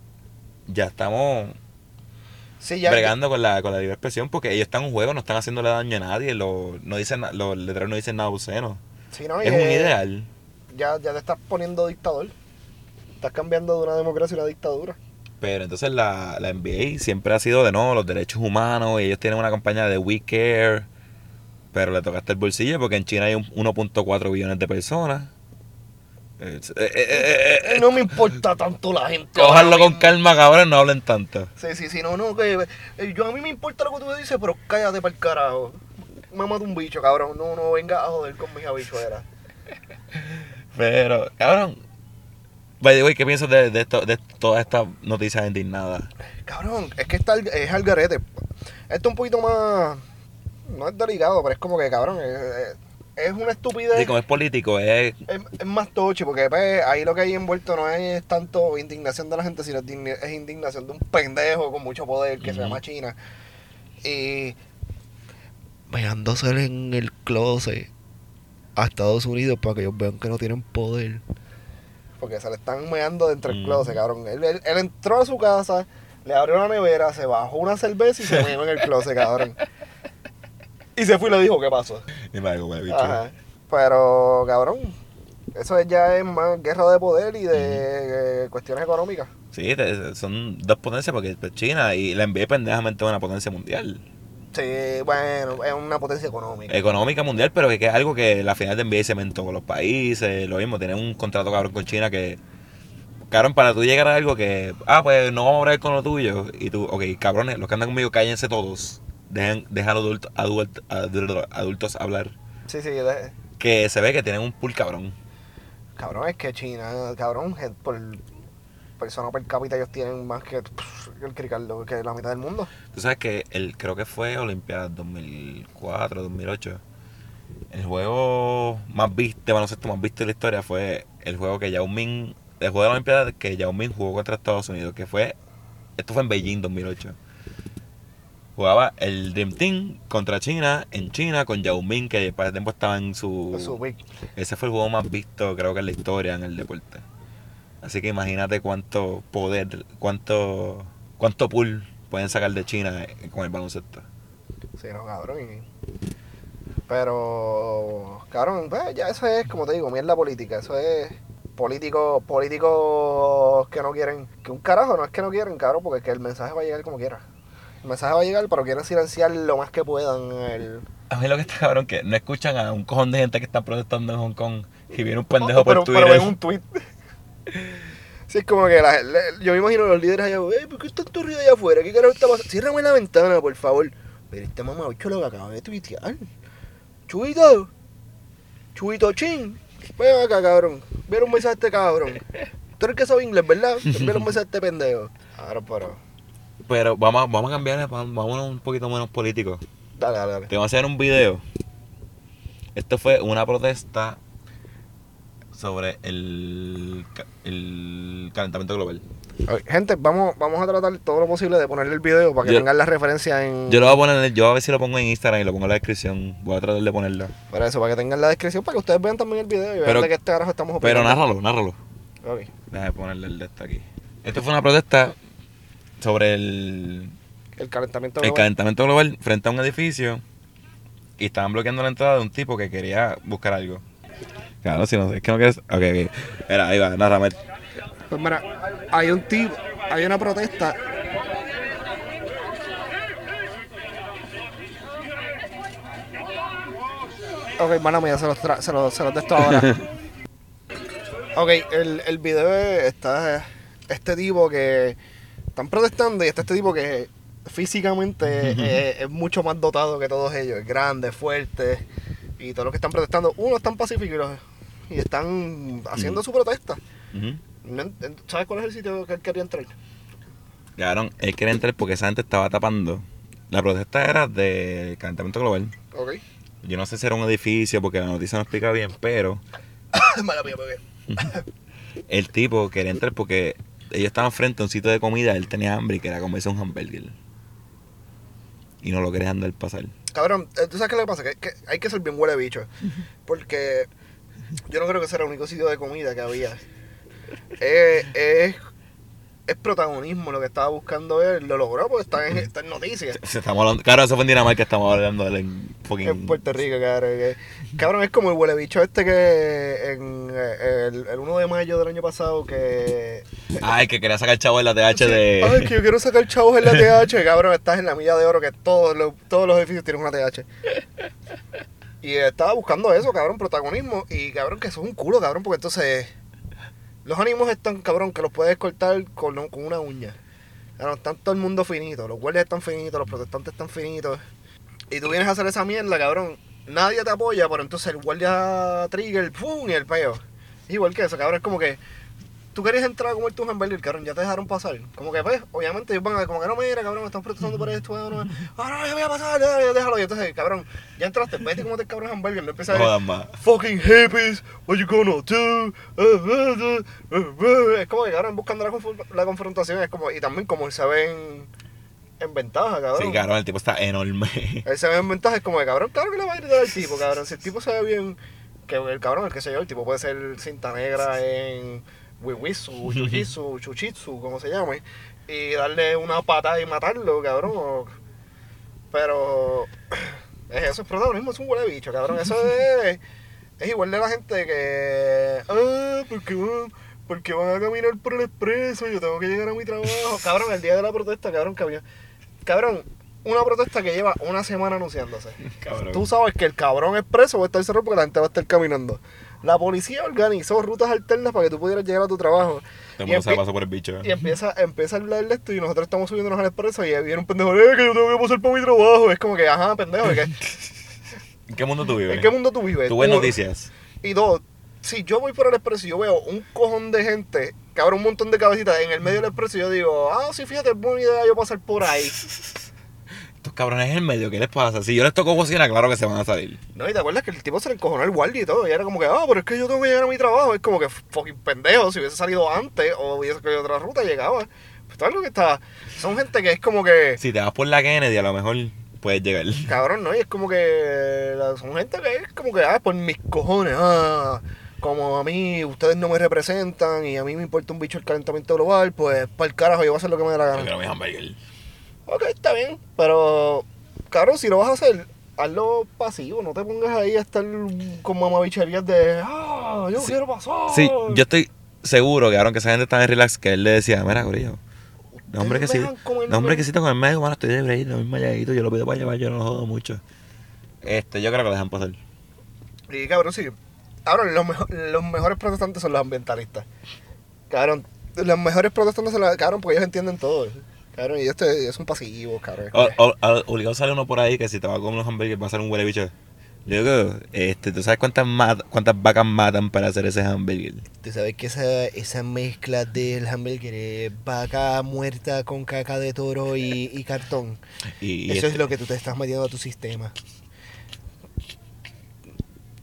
ya estamos Sí, ya. bregando con la, con la libre expresión porque ellos están en un juego, no están haciéndole daño a nadie, lo- no dicen, los letreros no dicen nada obsceno. sí, no, Es un eh, ideal. Ya, ya te estás poniendo dictador. Estás cambiando de una democracia a una dictadura. Pero entonces la, la NBA siempre ha sido de no, los derechos humanos, y ellos tienen una campaña de We Care, pero le tocaste el bolsillo porque en China hay un 1.4 billones de personas. Eh, eh, eh, eh, eh, No me importa tanto la gente. Cójanlo con calma, cabrón, no hablen tanto. Sí, sí, sí, no, no, que eh, yo a mí me importa lo que tú dices, pero cállate para el carajo. Mamá de un bicho, cabrón. No, no venga a joder con mis habichuelas. Pero, cabrón, by the ¿qué piensas de, de, esto, de todas estas noticias indignadas? Cabrón, es que está es al garete. Esto es un poquito más. No es delicado, pero es como que, cabrón, es, es- es una estupidez. Como es político, es... Es, es más toche, porque pues, ahí lo que hay envuelto no es tanto indignación de la gente, sino es indignación de un pendejo con mucho poder que se llama China. Y. Veándose en el closet a Estados Unidos para que ellos vean que no tienen poder. Porque se le están meando dentro del Mm. closet, cabrón. Él, él- él entró a su casa, le abrió la nevera, se bajó una cerveza y se meó en el closet, cabrón. Y se fue y le dijo qué pasó. Y me bicho. Pero, cabrón, eso ya es más guerra de poder y de eh, cuestiones económicas. Sí, te- son dos potencias porque pues, China y la NBA pendejamente es una potencia mundial. Sí, bueno, es una potencia económica. económica mundial, pero que es algo que la final de NBA cementó con los países, lo mismo, tienen un contrato cabrón con China que, cabrón, para tú llegar a algo que, ah, pues no vamos a hablar con lo tuyo, y tú, ok, cabrones, los que andan conmigo, cállense todos, dejan a los adultos, adult- adult- adultos hablar, Sí, sí, de- que se ve que tienen un pool cabrón. cabrón, es que China, cabrón, por persona per cápita ellos tienen más que el Cricardo, que la mitad del mundo. Tú sabes que el, creo que fue Olimpiadas 2004, 2008. El juego más visto, de baloncesto más visto de la historia fue el juego que Yao Ming, el juego de la Olimpiada que Yao Ming jugó contra Estados Unidos, que fue, esto fue en Beijing 2008. Jugaba el Dream Team contra China, en China, con Yao Ming, que para ese tiempo estaba en su... Ese fue el juego más visto, creo que en la historia, en el deporte. Así que imagínate cuánto poder, cuánto, cuánto pool pueden sacar de China eh, con el baloncesto. Sí, no, cabrón. Pero, cabrón, pues ya eso es, como te digo, mierda política. Eso es políticos políticos que no quieren, que un carajo no es que no quieren, cabrón, porque es que el mensaje va a llegar como quiera. El mensaje va a llegar, pero quieren silenciar lo más que puedan. El... A mí lo que está cabrón que no escuchan a un cojón de gente que está protestando en Hong Kong y viene un pendejo por pero, Twitter. pero ven un tweet. Sí, es como que la, le- yo me imagino a los líderes allá, ¿por qué está todo ruido allá afuera? ¿Qué carajo está pasando? Ciérrame la ventana, por favor. Pero este mamabicho lo que acaba de tuitear. Chuito. Chuito chin. Ven acá, cabrón. Viene un mensaje a este cabrón. Tú eres el que sabe inglés, ¿verdad? Viene un mensaje a este pendejo. Claro, pero. Pero vamos, a- vamos a cambiar, vamos a un poquito menos político. Dale, dale, dale. Te voy a hacer un video. Esto fue una protesta sobre el, el calentamiento global. Gente, vamos, vamos a tratar todo lo posible de ponerle el video para que Yo- tengan la referencia en. Yo lo voy a poner, yo a ver si lo pongo en Instagram y lo pongo en la descripción. Voy a tratar de ponerlo. Para eso, para que tengan la descripción, para que ustedes vean también el video y vean Pero- de qué este carajo estamos Pero opinando. nárralo, nárralo. Ok. Déjame ponerle el de este aquí. Esto fue una protesta sobre el, El calentamiento el global. calentamiento global frente a un edificio y estaban bloqueando la entrada de un tipo que quería buscar algo. Claro, si no, es que no quieres. Ok, ok. Era, ahí va, narrame. Pues mira, hay un tipo, hay una protesta. Ok, mano mía, se los, tra- se los, se los de esto ahora. <laughs> ok, el, el video es- está este tipo que están protestando y está este tipo que físicamente es mucho más dotado que todos ellos. Es grande, fuerte. Y todos los que están protestando, uno están pacíficos y están haciendo su protesta. ¿Sabes cuál es el sitio que él quería entrar? Cabrón, él quería entrar porque esa gente estaba tapando. La protesta era del calentamiento global. Ok. Yo no sé si era un edificio porque la noticia no explica bien, pero <coughs> Mala mía, bebé. <laughs> el tipo quería entrar porque ellos estaban frente a un sitio de comida, él tenía hambre y quería comerse un hamburger. Y no lo quería andar pasar. Cabrón, eh, ¿tú sabes qué le pasa? Que, que hay que ser bien huele bicho. Porque yo no creo que ese era el único sitio de comida que había. Eh, es, es protagonismo lo que estaba buscando él. Lo logró porque está en, está en noticias. Se- Estamos hablando, claro, eso fue en Dinamarca, estamos hablando de él en fucking... En Puerto Rico, cabrón. que- cabrón, es como el huele bicho este que en eh, el, el 1 de mayo del año pasado que... Ay, que quería sacar chavo en la TH de... Ay, que yo quiero sacar chavos en la <laughs> TH, cabrón. Estás en la milla de oro que todos los, todos los edificios tienen una TH. Y estaba buscando eso, cabrón, protagonismo. Y cabrón, que eso es un culo, cabrón, porque entonces. Los ánimos están, cabrón, que los puedes cortar con, con una uña. Cabrón, están todo el mundo finito. Los guardias están finitos, los protestantes están finitos. Y tú vienes a hacer esa mierda, cabrón. Nadie te apoya, pero entonces el guardia trigger, ¡pum! y el peo. Igual que eso, cabrón, es como que. Tú querías entrar a comer tu hamburger, cabrón, ya te dejaron pasar. Como que, pues, obviamente ellos van a, como que no, mira, cabrón, me están protestando por esto, no, no, ah, no, yo voy a pasar, ya, ya, déjalo. Y entonces, cabrón, ya entraste, vete como te cabrón hamburger, no empiezas a más. fucking hippies, what you gonna do? Uh, uh, uh. Es como que, cabrón, buscando la, la confrontación, es como, y también como se ven en ventaja, cabrón. Sí, cabrón, el tipo está enorme. <laughs> Él se ve en ventaja, es como que, cabrón, claro que le va a gritar al tipo, cabrón. Si el tipo se ve bien, que el cabrón, el que sé yo, el tipo puede ser cinta negra en Wiwisu, <laughs> Jujitsu, Chuchitsu, como se llame, y darle una patada y matarlo, cabrón. Pero <clears throat> es eso, es protagonismo, es un huele bicho, cabrón. Eso <laughs> es, es igual de la gente que, ah, porque van, porque van a caminar por el expreso, yo tengo que llegar a mi trabajo. <laughs> Cabrón, el día de la protesta, cabrón, había, cabrón, una protesta que lleva una semana anunciándose. Cabrón. Tú sabes que el cabrón expreso va a estar cerrado porque la gente va a estar caminando. La policía organizó rutas alternas para que tú pudieras llegar a tu trabajo. Todo el Y, mundo se empie- por el bicho. y empieza, empieza a hablar de esto y nosotros estamos subiéndonos al expreso y viene un pendejo, eh, que yo tengo que pasar por mi trabajo. Es como que, ajá, pendejo, ¿de qué? <laughs> ¿En qué mundo tú vives? ¿en qué mundo tú vives? Tú ves noticias. Y dos, si yo voy por el expreso y yo veo un cojón de gente, que abre un montón de cabecitas en el medio del expreso, yo digo, ah, sí, fíjate, es buena idea yo pasar por ahí. <laughs> Estos cabrones en el medio, ¿qué les pasa? Si yo les toco bocina, claro que se van a salir. No, y te acuerdas que el tipo se le encojonó el guardia y todo, y era como que, ah, pero es que yo tengo que llegar a mi trabajo. Es como que fucking pendejo, si hubiese salido antes o hubiese cogido otra ruta, llegaba. Pues todo lo que está. Son gente que es como que. Si te vas por la Kennedy, a lo mejor puedes llegar. Cabrón, ¿no? Y es como que. Son gente que es como que, ah, por mis cojones, ah. Como a mí, ustedes no me representan y a mí me importa un bicho el calentamiento global, pues para el carajo yo voy a hacer lo que me dé la Yo gana. quiero mi hamburger. Ok, está bien, pero. Cabrón, si lo vas a hacer, hazlo pasivo, no te pongas ahí a estar con mamabicherías de. Ah, yo Sí. quiero pasar. Sí, yo estoy seguro que ahora que esa gente está en relax, que él le decía, mira, Corillo, no, hombre, que sí, no, hombre, que sí, con el medio, bueno, estoy de break, no malladito, yo lo pido para llevar, yo no lo jodo mucho. Este, yo creo que lo dejan pasar. Y cabrón, sí. Cabrón, los, mejo- los mejores protestantes son los ambientalistas. Cabrón, los mejores protestantes son los. Cabrón, porque ellos entienden todo. Cabrón, y este es un pasivo, cabrón. obligado sale uno por ahí que si te va a comer unos hamburgues va a ser un huele bicho. Digo, este, ¿tú sabes cuántas, mat- cuántas vacas matan para hacer ese hamburger? Tú sabes que esa, esa mezcla del hamburger es vaca muerta con caca de toro y, y cartón. <laughs> Y, y Eso este- es lo que tú te estás metiendo a tu sistema.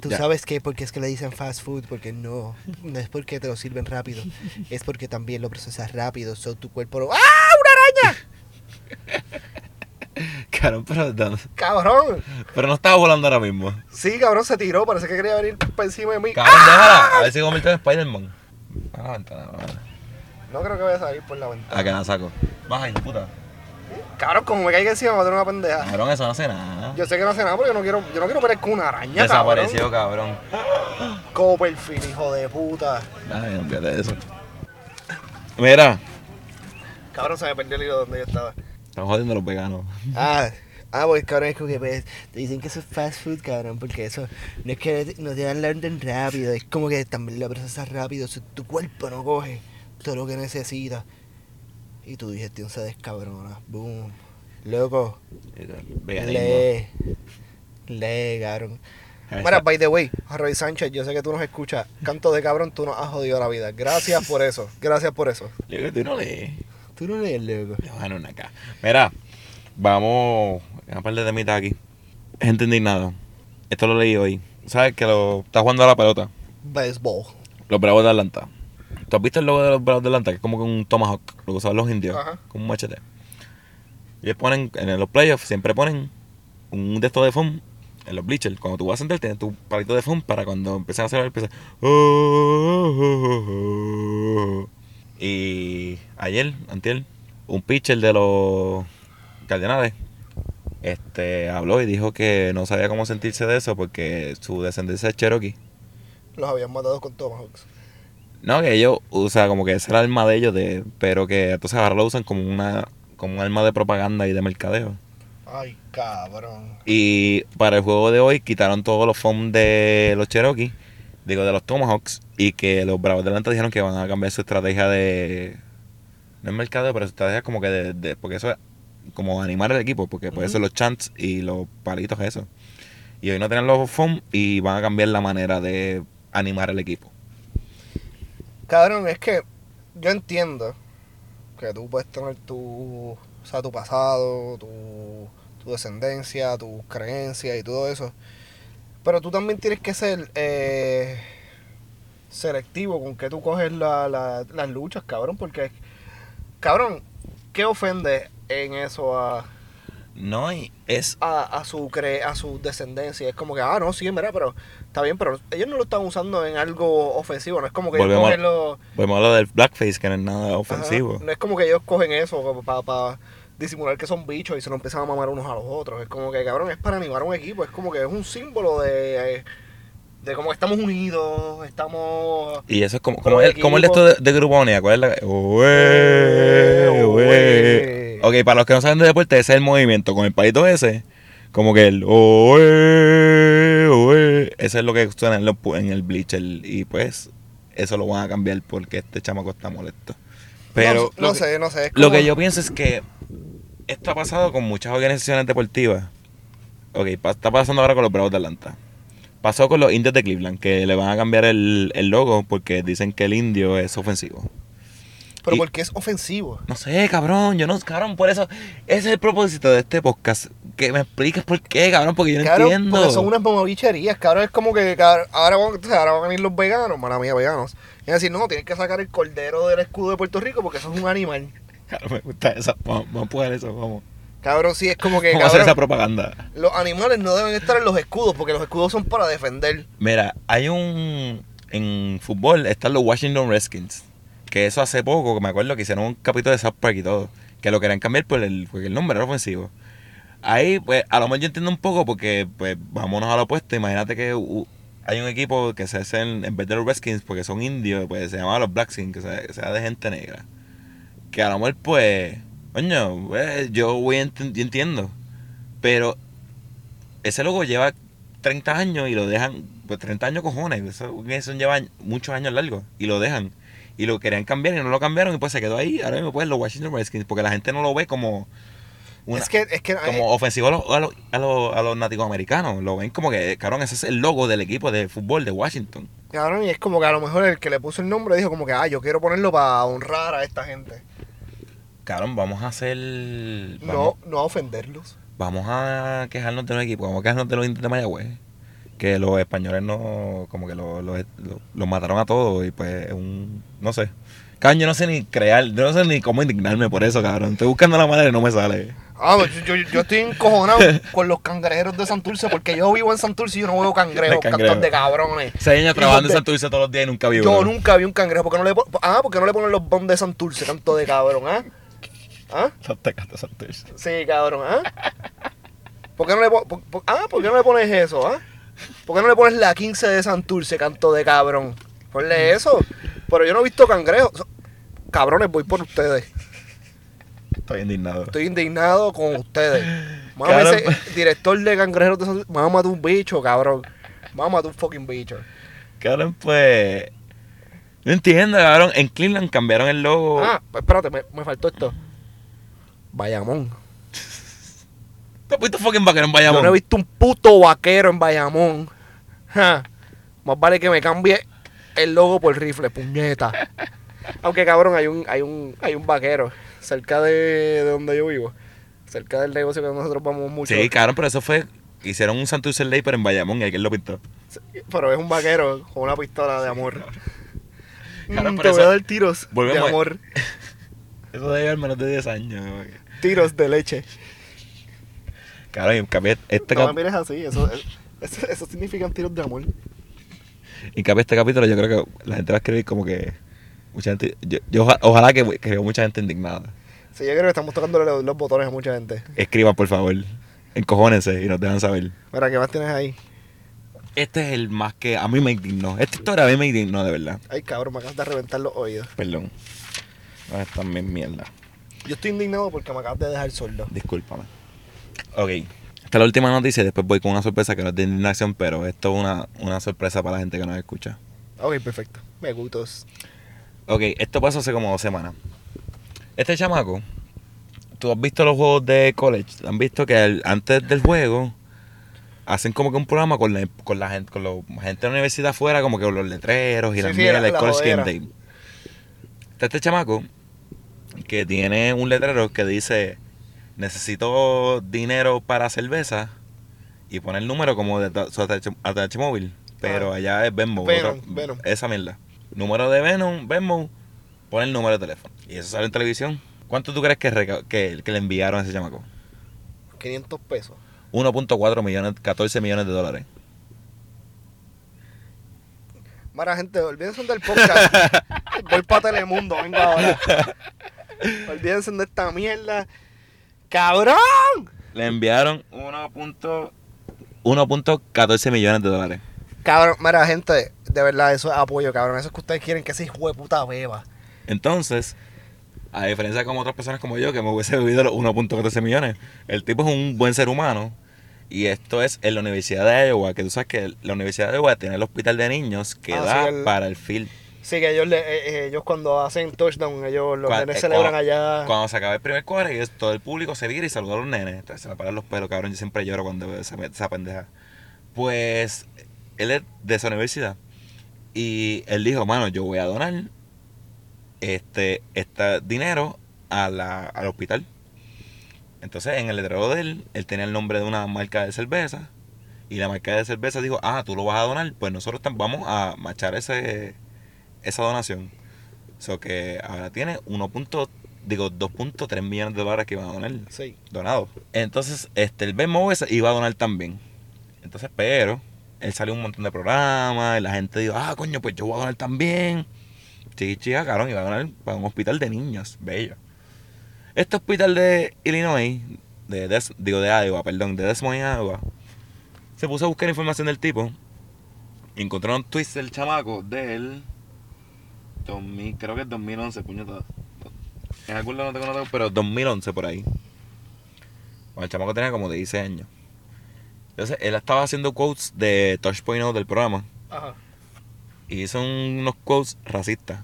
Tú Ya. sabes que porque es que le dicen fast food, porque no, no es porque te lo sirven rápido, es porque también lo procesas rápido, so tu cuerpo lo... ¡Ah! <laughs> Cabrón, pero, no- ¡Cabrón! pero no estaba volando ahora mismo. Sí, cabrón, se tiró, parece que quería venir para encima de mí. Cabrón, déjala, a ver si convierte en Spider-Man. A la ventana, a la. No creo que vaya a salir por la ventana. A que la saco. Baja, hijo puta. Cabrón, como me caiga encima, me va a tener una pendeja. Cabrón, eso no hace nada. Yo sé que no hace nada porque yo no quiero, yo no quiero pelear con una araña, Desapareció, cabrón. cabrón. Copperfield, hijo de puta. Ay, no de eso. Mira, Cabrón, se me perdió el hilo donde yo estaba. Estamos jodiendo a los veganos. Ah, <laughs> ah, pues cabrón, es como que pues, te dicen que eso es fast food, cabrón, porque eso no es que no te dan la orden rápido, es como que también lo procesas rápido, tu cuerpo no coge todo lo que necesita. Y tu digestión se descabrona. Boom. Loco, lee. Lee, cabrón. Mira, by the way, Roy Sánchez, yo sé que tú nos escuchas. Canto de cabrón, tú nos has jodido la vida. Gracias por eso. Gracias por eso. Yo que tú no lees. Tú no lees, loco. Van una acá. Mira, vamos a par de temitas aquí. Gente indignada. Esto lo leí hoy. ¿Sabes que lo está jugando a la pelota? Baseball. Los Bravos de Atlanta. ¿Tú has visto el logo de los Bravos de Atlanta? Que es como que un tomahawk, lo que usaban los indios, Ajá. como un machete. Y ellos ponen, en los playoffs, siempre ponen un de estos de foam en los bleachers. Cuando tú vas a sentar, tienes tu palito de foam para cuando empiezan a hacer empieza. Y ayer, antier, un pitcher de los Cardenales este, habló y dijo que no sabía cómo sentirse de eso porque su descendencia es Cherokee. Los habían matado con Tomahawks. No, que ellos, o sea, como que esa era el arma de ellos, de, pero que entonces ahora lo usan como una como un arma de propaganda y de mercadeo. Ay, cabrón. Y para el juego de hoy quitaron todos los foam de los Cherokee, digo, de los Tomahawks, y que los Bravos de Atlanta dijeron que van a cambiar su estrategia de... No es mercadeo, pero su estrategia como que de... de- porque eso es como animar el equipo, porque por eso Ujú. los chants y los palitos, eso. Y hoy no tienen los foam y van a cambiar la manera de animar el equipo. Cabrón, es que yo entiendo que tú puedes tener tu, o sea, tu pasado, tu, tu descendencia, tus creencias y todo eso. Pero tú también tienes que ser eh, selectivo con que tú coges la- la- las luchas, cabrón, porque, cabrón, ¿qué ofende en eso a, No, y es a, a su cre a su descendencia? Es como que, ah, no, sí, mira, pero está bien, pero ellos no lo están usando en algo ofensivo, no es como que ellos Volvemos a- cogen los... Podemos hablar del blackface, que no es nada ofensivo. Ajá. No es como que ellos cogen eso para disimular que son bichos y se lo empiezan a mamar unos a los otros. Es como que, cabrón, es para animar a un equipo. Es como que es un símbolo de, de cómo estamos unidos, estamos... Y eso es como, como, el, como el de esto de, de Gruponia. ¿Cuál es la? Eh, Ué, ué. Ok, para los que no saben de deporte, ese es el movimiento. Con el palito ese, como que el. Ué, ué. Ese es lo que suena en, pu- en el bleacher. Y pues, eso lo van a cambiar porque este chamaco está molesto. Pero. no, no lo que- sé, no sé. Lo como- que yo pienso es que esto ha pasado con muchas organizaciones deportivas. Ok, está pasando ahora con los Bravos de Atlanta. Pasó con los indios de Cleveland, que le van a cambiar el, el logo porque dicen que el indio es ofensivo. Pero y- porque es ofensivo. No sé, cabrón, yo no, cabrón, por eso, ese es el propósito de este podcast. Que me expliques por qué, cabrón, porque yo no entiendo. porque son unas mamabicherías, cabrón. Es como que cabrón, ahora, van, ahora van a venir los veganos, mala mía, veganos. Y van a decir, no, tienes que sacar el cordero del escudo de Puerto Rico porque eso es un animal. Cabrón, me gusta eso, vamos, vamos a empujar eso, vamos. Cabrón, sí, es como que, Vamos a hacer esa propaganda. los animales no deben estar en los escudos porque los escudos son para defender. Mira, hay un. En fútbol están los Washington Redskins. Que eso hace poco, que me acuerdo que hicieron un capítulo de South Park y todo. Que lo querían cambiar por el, porque el nombre era ofensivo. Ahí, pues, a lo mejor yo entiendo un poco porque, pues, vámonos a lo opuesto. Imagínate que uh, hay un equipo que se hace en, en vez de los Redskins, porque son indios, pues se llama los Blackskins, que sea, que sea de gente negra. Que a lo mejor, pues, coño, pues, yo voy entiendo. Pero ese logo lleva 30 años y lo dejan, pues 30 años cojones, eso, eso lleva muchos años largos y lo dejan. Y lo querían cambiar y no lo cambiaron y pues se quedó ahí. Ahora mismo pues los Washington Redskins, porque la gente no lo ve como una- es que, es que como ofensivo a los, a los, a los, a los nativos americanos. Lo ven como que, cabrón, ese es el logo del equipo de fútbol de Washington. cabrón, y es como que a lo mejor el que le puso el nombre dijo como que, ah, yo quiero ponerlo para honrar a esta gente. Cabrón, vamos a hacer... No, Vamos, no a ofenderlos. vamos a quejarnos de un equipo, vamos a quejarnos de los indios de Mayagüez. Que los españoles no, como que los los- los- mataron a todos y pues es un, no sé. Cabrón, yo no sé ni crear, yo no sé ni cómo indignarme por eso, cabrón. Estoy buscando la manera y no me sale. Ah, pues yo, yo, yo estoy encojonado <laughs> con los cangrejeros de Santurce porque yo vivo en Santurce y yo no veo cangrejos, De cangrejo. cantos de cabrones. Seis años trabajando en de- Santurce todos los días y nunca vi Yo uno. nunca vi un cangrejo. ¿Por qué no le, ah, ¿por qué no le ponen los bombs de Santurce, canto de cabrón, ah? ¿Ah? Canto Santurce. Sí, cabrón, ¿ah? ¿Por qué no le, pon- por- por- ah, ¿por qué no le pones eso, ah? ¿Por qué no le pones la 15 de Santurce, canto de cabrón? Ponle eso. Pero yo no he visto cangrejos. Cabrones, voy por ustedes. Estoy indignado. Estoy indignado con ustedes. Cabrón. ese director de cangrejeros de. Mamá, un bicho, cabrón. Mamá, un fucking bicho. Cabrón, pues. No entiendo, cabrón. En Cleveland cambiaron el logo. Ah, pues espérate, me, me faltó esto. Bayamón. ¿Tú has visto fucking vaquero en Yo Bayamón? no he visto un puto vaquero en Bayamón. Ja. Más vale que me cambie el logo por rifle, puñeta. Aunque cabrón, hay un, hay un, hay un vaquero cerca de, de donde yo vivo. Cerca del negocio que nosotros vamos mucho. Sí, cabrón, pero eso fue. Hicieron un Santurce Ley, pero en Bayamón y alguien lo pintó. Pero es un vaquero con una pistola de amor. Mm, te voy eso- a dar tiros de amor. <laughs> Eso debe llevar menos de 10 años. Tiros de leche. Cabrón, y cambié este, No me mires así, eso, eso, eso significan tiros de amor. Cambié este capítulo. Yo creo que la gente va a escribir como que. Mucha gente. Yo, yo oja- ojalá que, que veo mucha gente indignada. Sí, yo creo que estamos tocando los, los botones a mucha gente. Escriban, por favor. Encojónense y nos dejan saber. Mira, ¿qué más tienes ahí? Este es el más que a mí me indignó. Esta historia a mí me indignó, de verdad. Ay, cabrón, me acabas de reventar los oídos. Perdón. No, es también mierda. Yo estoy indignado porque me acabas de dejar sordo. Discúlpame. Ok. Esta es la última noticia y después voy con una sorpresa que no es de indignación, pero esto es una, una sorpresa para la gente que nos escucha. Ok, perfecto. Me gustos. Ok, esto pasó hace como dos semanas. Este chamaco, tú has visto los juegos de college, han visto que antes del juego hacen como que un programa con la, con la gente, con la gente de la universidad afuera, como que con los letreros y Sí, las sí, mierdas la- del la college game day. Está este chamaco que tiene un letrero que dice necesito dinero para cerveza y pone el número como de su ATH, ATH móvil. Pero Ah. allá es Venmo. Venom, Venom. Esa mierda. Número de Venom, Venmo, pone el número de teléfono. Y eso sale en televisión. ¿Cuánto tú crees que, que, que le enviaron a ese chamaco? 500 pesos. 1.4 millones, 14 millones de dólares. Mara, gente, olvídense del podcast. <laughs> Voy para Telemundo, venga ahora. olvídense de esta mierda. ¡Cabrón! Le enviaron 1.14 1.14 millones de dólares. Cabrón, mira, gente, de verdad, eso es apoyo, cabrón. Eso es que ustedes quieren que ese hijo de puta beba. Entonces, a diferencia de como otras personas como yo, que me hubiese bebido los 1.14 millones, el tipo es un buen ser humano. Y esto es en la Universidad de Iowa, que tú sabes que la Universidad de Iowa tiene el hospital de niños que Ah, da sí, el- para el field. Sí, que ellos, le, eh, eh, ellos cuando hacen touchdown, ellos los nenes eh, celebran cuando- allá. Cuando se acaba el primer cuadro, y todo el público se vira y saluda a los nenes. Entonces se me paran los pelos, cabrón. Yo siempre lloro cuando veo esa, esa pendeja. Pues él es de esa universidad. Y él dijo, mano, yo voy a donar este, este dinero a la, al hospital. Entonces en el letrero de él, él tenía el nombre de una marca de cerveza. Y la marca de cerveza dijo, ah, tú lo vas a donar, pues nosotros vamos a machar ese, esa donación. So que ahora tiene 1. punto- digo 2.3 millones de dólares que iban a donar Sí. donado. Entonces, este el BMO ese iba a donar también. Entonces, pero él salió un montón de programas, y la gente dijo, "Ah, coño, pues yo voy a donar también." Sí, chica, cabrón, iba a donar para un hospital de niños, bello. Este hospital de Illinois, de Des- digo de Iowa, perdón, de Des Moines, Iowa, se puso a buscar información del tipo y encontraron tweets del chamaco del 2000, creo que es 2011, puñeta. En algún lado no tengo nada, pero 2011 por ahí. Cuando el chamaco tenía como 16 años. Entonces, él estaba haciendo quotes de Touchpoint del programa. Ajá. Y hizo unos quotes racistas.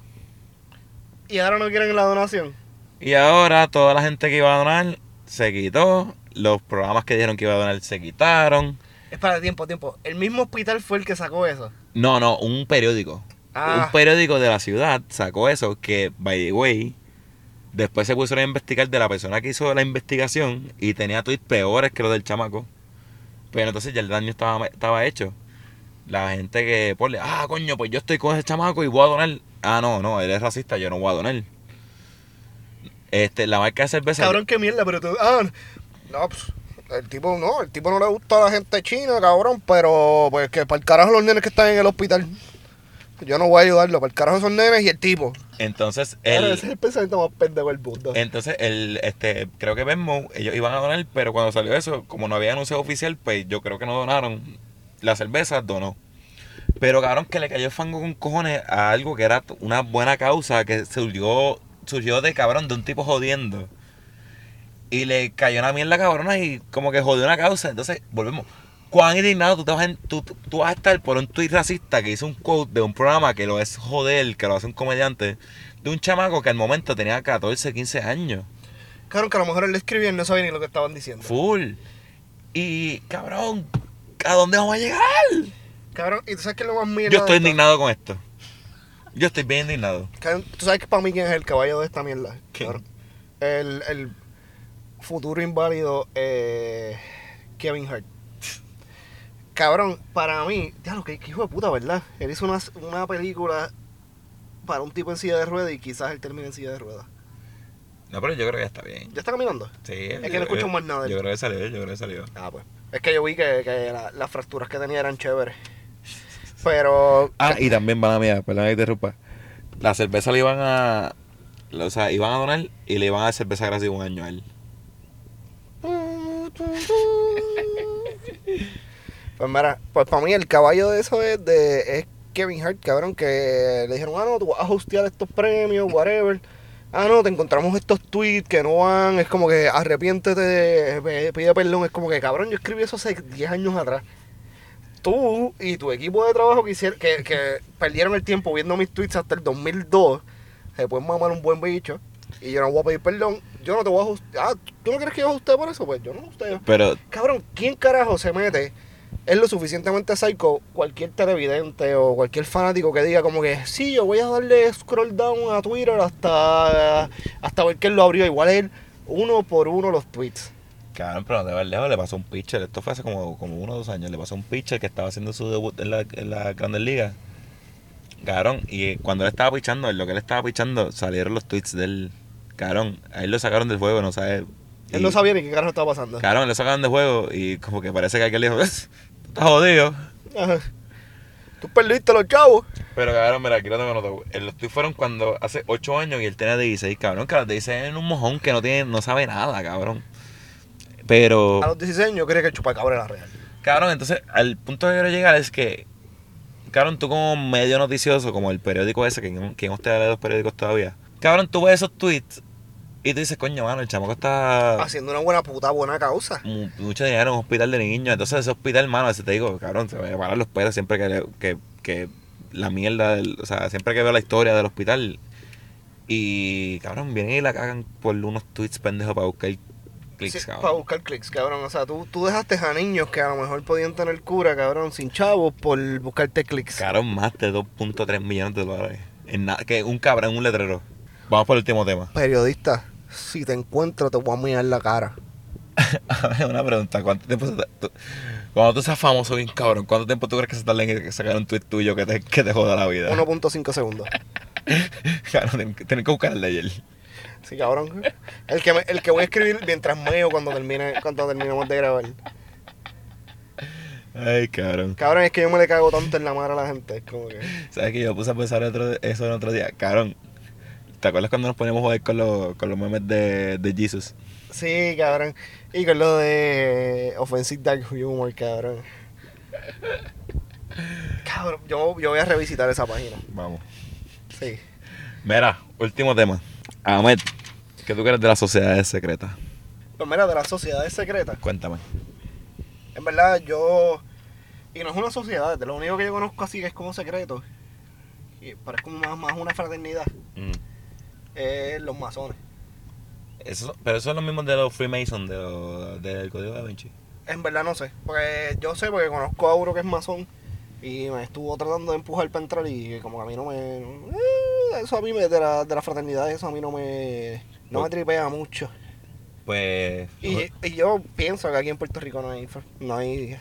Y ahora no quieren la donación. Y ahora toda la gente que iba a donar se quitó. Los programas que dijeron que iba a donar se quitaron. Espera, tiempo, tiempo. El mismo hospital fue el que sacó eso. No, no, un periódico. Ah. Un periódico de la ciudad sacó eso que, by the way, después se pusieron a investigar de la persona que hizo la investigación y tenía tweets peores que los del chamaco. Pero entonces ya el daño estaba, estaba hecho. La gente que pone, ah, coño, pues yo estoy con ese chamaco y voy a donar. Ah, no, no, él es racista, yo no voy a donar. Este, la marca de cerveza. Cabrón, qué mierda, pero tú. Ah, no, pues. El tipo no, el tipo no le gusta a la gente china, cabrón, pero pues que para el carajo los nenes que están en el hospital. Yo no voy a ayudarlo, para el carajo esos nenes y el tipo. Entonces, él, ese es el pensamiento más pendejo del mundo. entonces el, este, creo que Venmo, ellos iban a donar, pero cuando salió eso, como no había anuncio oficial, pues yo creo que no donaron. La cerveza donó. Pero cabrón, que le cayó el fango con cojones a algo que era una buena causa que surgió, surgió de cabrón, de un tipo jodiendo. Y le cayó una mierda cabrona y como que jodió una causa. Entonces, volvemos. Cuán indignado tú, te vas, a, tú, tú vas a estar por un tuit racista que hizo un quote de un programa que lo es joder, que lo hace un comediante, de un chamaco que al momento tenía 14, 15 años. Cabrón, que a lo mejor él le escribía y no sabía ni lo que estaban diciendo. Full. Y, cabrón, ¿a dónde vamos a llegar? Cabrón, y tú sabes que es lo más mierda. Yo estoy indignado con esto. Yo estoy bien indignado. Cabrón, tú sabes que para mí quién es el caballo de esta mierda. Cabrón. El, el futuro inválido eh, Kevin Hart. Cabrón, para mí, ya lo que que hijo de puta, ¿verdad? Él hizo una, una película para un tipo en silla de ruedas y quizás él termine en silla de ruedas. No, pero yo creo que ya está bien. ¿Ya está caminando? Sí, Es que no escucho más nada de él. Yo creo que salió, yo creo que salió. Ah, pues. Es que yo vi que, que la- las fracturas que tenía eran chéveres. Pero. Ah, y también, van a mía, perdón que te interrumpa. La cerveza le iban a. O sea, iban a donar y le iban a dar cerveza gratis un año a él. Pues mira, pues para mí el caballo de eso es de es Kevin Hart, cabrón, que le dijeron, ah, no, tú vas a hostear estos premios, whatever. Ah, no, te encontramos estos tweets que no van, es como que arrepiéntete, pide perdón, es como que, cabrón, yo escribí eso hace 10 años atrás. Tú y tu equipo de trabajo que, hicieron, que, que perdieron el tiempo viendo mis tweets hasta el 2002, se pueden mamar un buen bicho y yo no voy a pedir perdón, yo no te voy a hostear. Ah, ¿tú no crees que yo hosteo por eso? Pues yo no hosteo. Pero, Cabrón, ¿quién carajo se mete? Es lo suficientemente psycho cualquier televidente o cualquier fanático que diga como que sí, yo voy a darle scroll down a Twitter hasta, hasta ver quién lo abrió. Igual él, uno por uno los tweets. cabrón, pero de verdad le pasó un pitcher. Esto fue hace como, como uno o dos años. Le pasó un pitcher que estaba haciendo su debut en la, en la Grandes Ligas. Cabrón, y cuando él estaba pichando, lo que él estaba pichando, salieron los tweets del. Cabrón, a él lo sacaron del juego, no sabe. Él y- no sabía ni qué carajo estaba pasando. Cabrón, lo sacaron del juego y como que parece que aquel dijo, "Tú estás jodido. Ajá. Tú perdiste los chavos. Pero cabrón, mira, aquí lo tengo anotado. Eh, Los tweets fueron cuando hace 8 años y él tenía 16, cabrón. Que a los 16 es un mojón que no tiene, no sabe nada, cabrón. Pero, A los 16 yo creía que el chupacabra era real. cabrón, entonces, al punto que quiero llegar es que, cabrón, tú como medio noticioso, como el periódico ese, que quien usted lee los periódicos todavía, cabrón, tú ves esos tweets y tú dices, coño, mano, el chamaco está Haciendo una buena puta, buena causa. mu- mucho dinero en un hospital de niños. Entonces, ese hospital, mano, veces te digo, cabrón, se me parar los pelos siempre que, que, que la mierda, del, o sea, siempre que veo la historia del hospital. Y, cabrón, vienen y la cagan por unos tweets pendejos para buscar clics, Sí, para buscar clics, cabrón. O sea, tú, tú dejaste a niños que a lo mejor podían tener cura, cabrón, sin chavos por buscarte clics. Cabrón, más de 2.3 millones de dólares. En que un cabrón un letrero. Vamos por el último tema. Periodista, si te encuentro te voy a mirar la cara. <laughs> Una pregunta. ¿Cuánto tiempo se tú- Cuando tú seas famoso bien cabrón, ¿cuánto tiempo tú crees que se tarda en sacar un tweet tuyo que te, que te joda la vida? 1.5 segundos. <laughs> Cabrón, tienen que, tienen que buscar el de ayer. Sí, cabrón. El que, me- el que voy a escribir mientras meo cuando termine cuando terminemos de grabar. Ay, cabrón. Cabrón, es que yo me le cago tanto en la madre a la gente. Es como que. ¿Sabes que yo puse a pensar otro, eso el otro día? Cabrón, ¿te acuerdas cuando nos poníamos a joder con, los, con los memes de, de Jesus? Sí, cabrón. Y con lo de Offensive Dark Humor, cabrón. <laughs> Cabrón, yo, yo voy a revisitar esa página. Vamos. Sí. Mira, último tema. Ahmed, ¿qué tú crees de las sociedades secretas? Pues mira, de las sociedades secretas. Cuéntame. En verdad, yo. Y no es una sociedad, de lo único que yo conozco así que es como secreto. Y parece como más, más una fraternidad. Mm. Es los masones. Eso, pero eso es lo mismo de los Freemason, de lo- del Código da Vinci. En verdad no sé. Porque yo sé porque conozco a uno que es masón. Y me estuvo tratando de empujar para entrar y como que a mí no me... eh, Eso a mí me, de la, de la fraternidad, eso a mí no me... No me tripea mucho. Pues. Y, y yo pienso que aquí en Puerto Rico no hay... No hay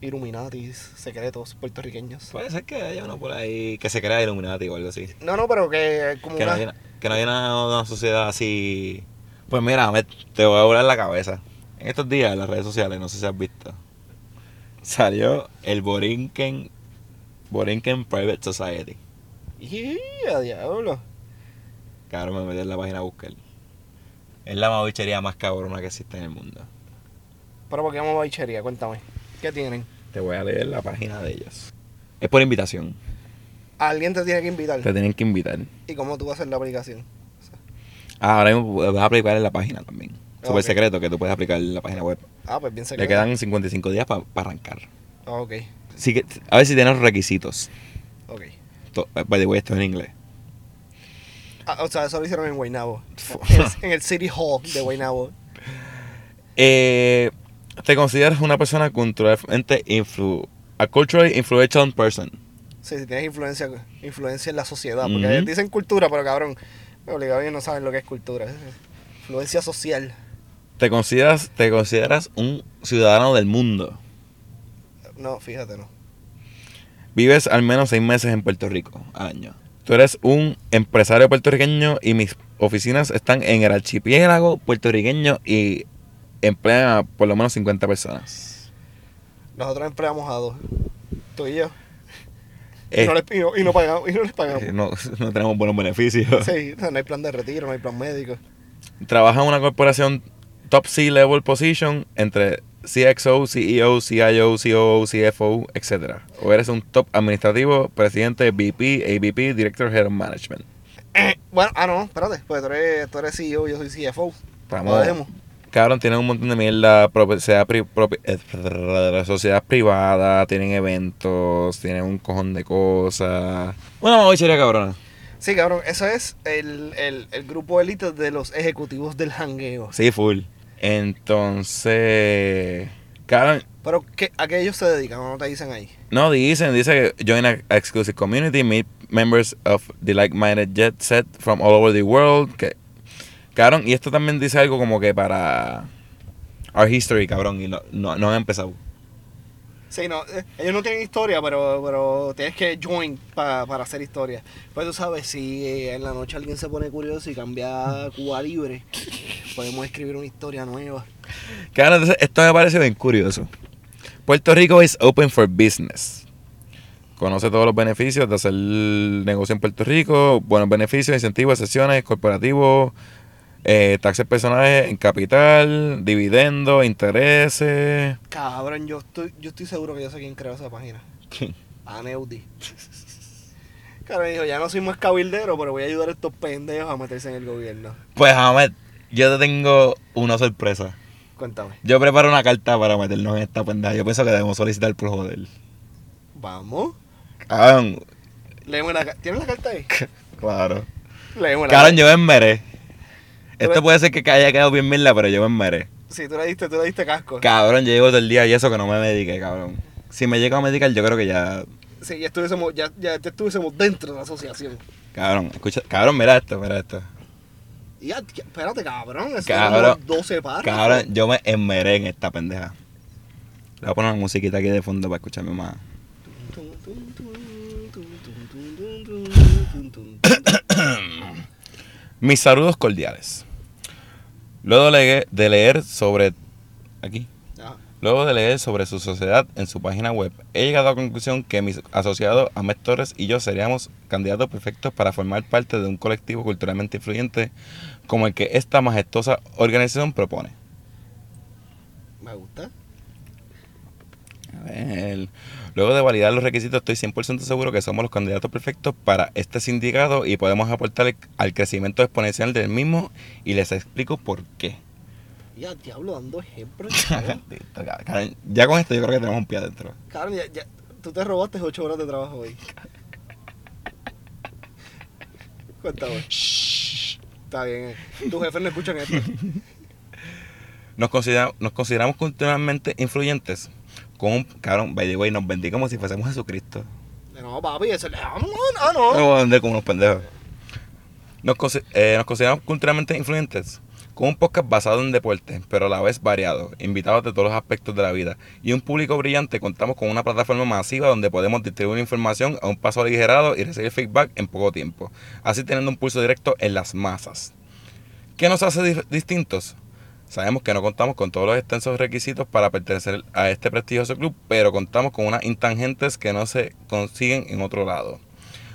Illuminatis secretos puertorriqueños. Puede ser que haya uno por ahí que se crea Illuminati o algo así. No, no, pero que como Que no una... haya, que no haya una, una sociedad así. Pues mira, me- te voy a volar la cabeza. En estos días en las redes sociales, no sé si has visto, salió el Borinquen, Borinquen Private Society. ¡Y a diablo! Cabrón, me metí en la página a buscar. Es la mabichería más cabrona que existe en el mundo. Pero ¿por qué vamos a baichería? Cuéntame. ¿Qué tienen? Te voy a leer la página de ellos. Es por invitación. Alguien te tiene que invitar. Te tienen que invitar. ¿Y cómo tú vas a hacer la aplicación? Ah, ahora mismo vas a aplicar en la página también. Super Ok. secreto que tú puedes aplicar en la página web. Ah, pues bien Le secreto. quedan 55 días para arrancar. Ah, ok. Sí que, a ver si tienes requisitos. Ok. To- By the way, esto es en inglés. Ah, o sea, eso lo hicieron en Guaynabo. en, el, en el City Hall de Guaynabo. <laughs> Eh, te consideras una persona culturalmente influ a culturally influential person. Sí, si tienes influencia, influencia en la sociedad. Porque dicen cultura, pero cabrón, me obligado ellos no saben lo que es cultura. Influencia social. Te consideras, te consideras un ciudadano del mundo. No, fíjate, no. Vives al menos seis meses en Puerto Rico al año. Tú eres un empresario puertorriqueño y mis oficinas están en el archipiélago puertorriqueño y emplean a por lo menos 50 personas. Nosotros empleamos a dos. Tú y yo. Eh, y, no les, y, no, y no pagamos, y no les pagamos. eh, no, <laughs> no tenemos buenos beneficios. <laughs> Sí, no hay plan de retiro, no hay plan médico. Trabaja en una corporación top C-level position entre CXO, CEO, CIO, COO, CFO, etc. O eres un top administrativo, presidente, VP, AVP, Director Head of Management. Eh, bueno, ah, no, espérate. Pues tú eres, tú eres CEO, yo soy CFO. Vamos. Cabrón, tienen un montón de mierda, propiedad, pri- propi- eh, sociedad privada, tienen eventos, tienen un cojón de cosas. Una mabichería cabrona. Sí, cabrón, eso es el, el, el grupo élite de los ejecutivos del jangueo. Sí, full. Entonces, cabrón, Pero ¿qué, ¿a qué ellos se dedican? ¿No te dicen ahí? no dicen, dice que join a, a exclusive community, meet members of the like-minded jet set from all over the world. Que, cabrón, y esto también dice algo como que para our history, cabrón, y no, no, no han empezado. Sí, no, eh, ellos no tienen historia, pero, pero tienes que join pa- para hacer historia. Pues tú sabes, si eh, en la noche alguien se pone curioso y cambia a Cuba Libre, <laughs> podemos escribir una historia nueva. Claro, entonces esto me parece bien curioso. Puerto Rico is open for business. Conoce todos los beneficios de hacer negocio en Puerto Rico, buenos beneficios, incentivos, sesiones, corporativos, eh, taxes personales en capital, dividendos, intereses. Cabrón, yo estoy, yo estoy seguro que yo sé quién creó esa página. ¿Quién? Aneudi. Claro, dijo, ya no soy más cabildero, pero voy a ayudar a estos pendejos a meterse en el gobierno. Pues Ahmed, yo te tengo una sorpresa. Cuéntame. Yo preparo una carta para meternos en esta pendeja. Yo pienso que debemos solicitar por joder. Vamos. Cabrón, Léeme la carta. ¿Tienes la carta ahí? <laughs> claro. Léeme la Cabrón, yo me enmeré. Esto puede ser que haya quedado bien mierda, pero yo me enmeré. Sí, tú le diste, tú le diste casco. Cabrón, yo llevo todo el día y eso que no me medique, cabrón. Si me llego a medicar, yo creo que ya. Sí, ya estuviésemos, ya, ya, ya estuviésemos dentro de la asociación. Cabrón, escucha. Cabrón, mira esto, mira esto. Ya, espérate, cabrón. Cabrón. es como 12 párrafos. Cabrón, yo me enmeré en esta pendeja. Le voy a poner una musiquita aquí de fondo para escucharme más. <coughs> Mis saludos cordiales. Luego de leer- sobre. Aquí. Luego de leer sobre su sociedad en su página web, he llegado a la conclusión que mis asociados Ahmed Torres y yo seríamos candidatos perfectos para formar parte de un colectivo culturalmente influyente como el que esta majestuosa organización propone. Me gusta. A ver. Luego de validar los requisitos, estoy 100% seguro que somos los candidatos perfectos para este sindicato y podemos aportar al crecimiento exponencial del mismo y les explico por qué. Ya, diablo, dando ejemplos. <laughs> ya con esto yo creo que tenemos un pie adentro. Cabrón, ya, ya, tú te robaste 8 horas de trabajo hoy. <laughs> Cuéntame. Está bien. eh. Tus jefes no escuchan esto. <laughs> Nos, considera- nos consideramos culturalmente influyentes. Con un cabrón, by the way, nos vendí como si fuésemos Jesucristo. No, papi, eso ah, no, ah, no. No vender como unos pendejos. Nos, eh, nos consideramos culturalmente influyentes. con un podcast basado en deporte, pero a la vez variado, invitados de todos los aspectos de la vida y un público brillante, contamos con una plataforma masiva donde podemos distribuir información a un paso aligerado y recibir feedback en poco tiempo, así teniendo un pulso directo en las masas. ¿Qué nos hace di- distintos? Sabemos que no contamos con todos los extensos requisitos para pertenecer a este prestigioso club, pero contamos con unas intangentes que no se consiguen en otro lado.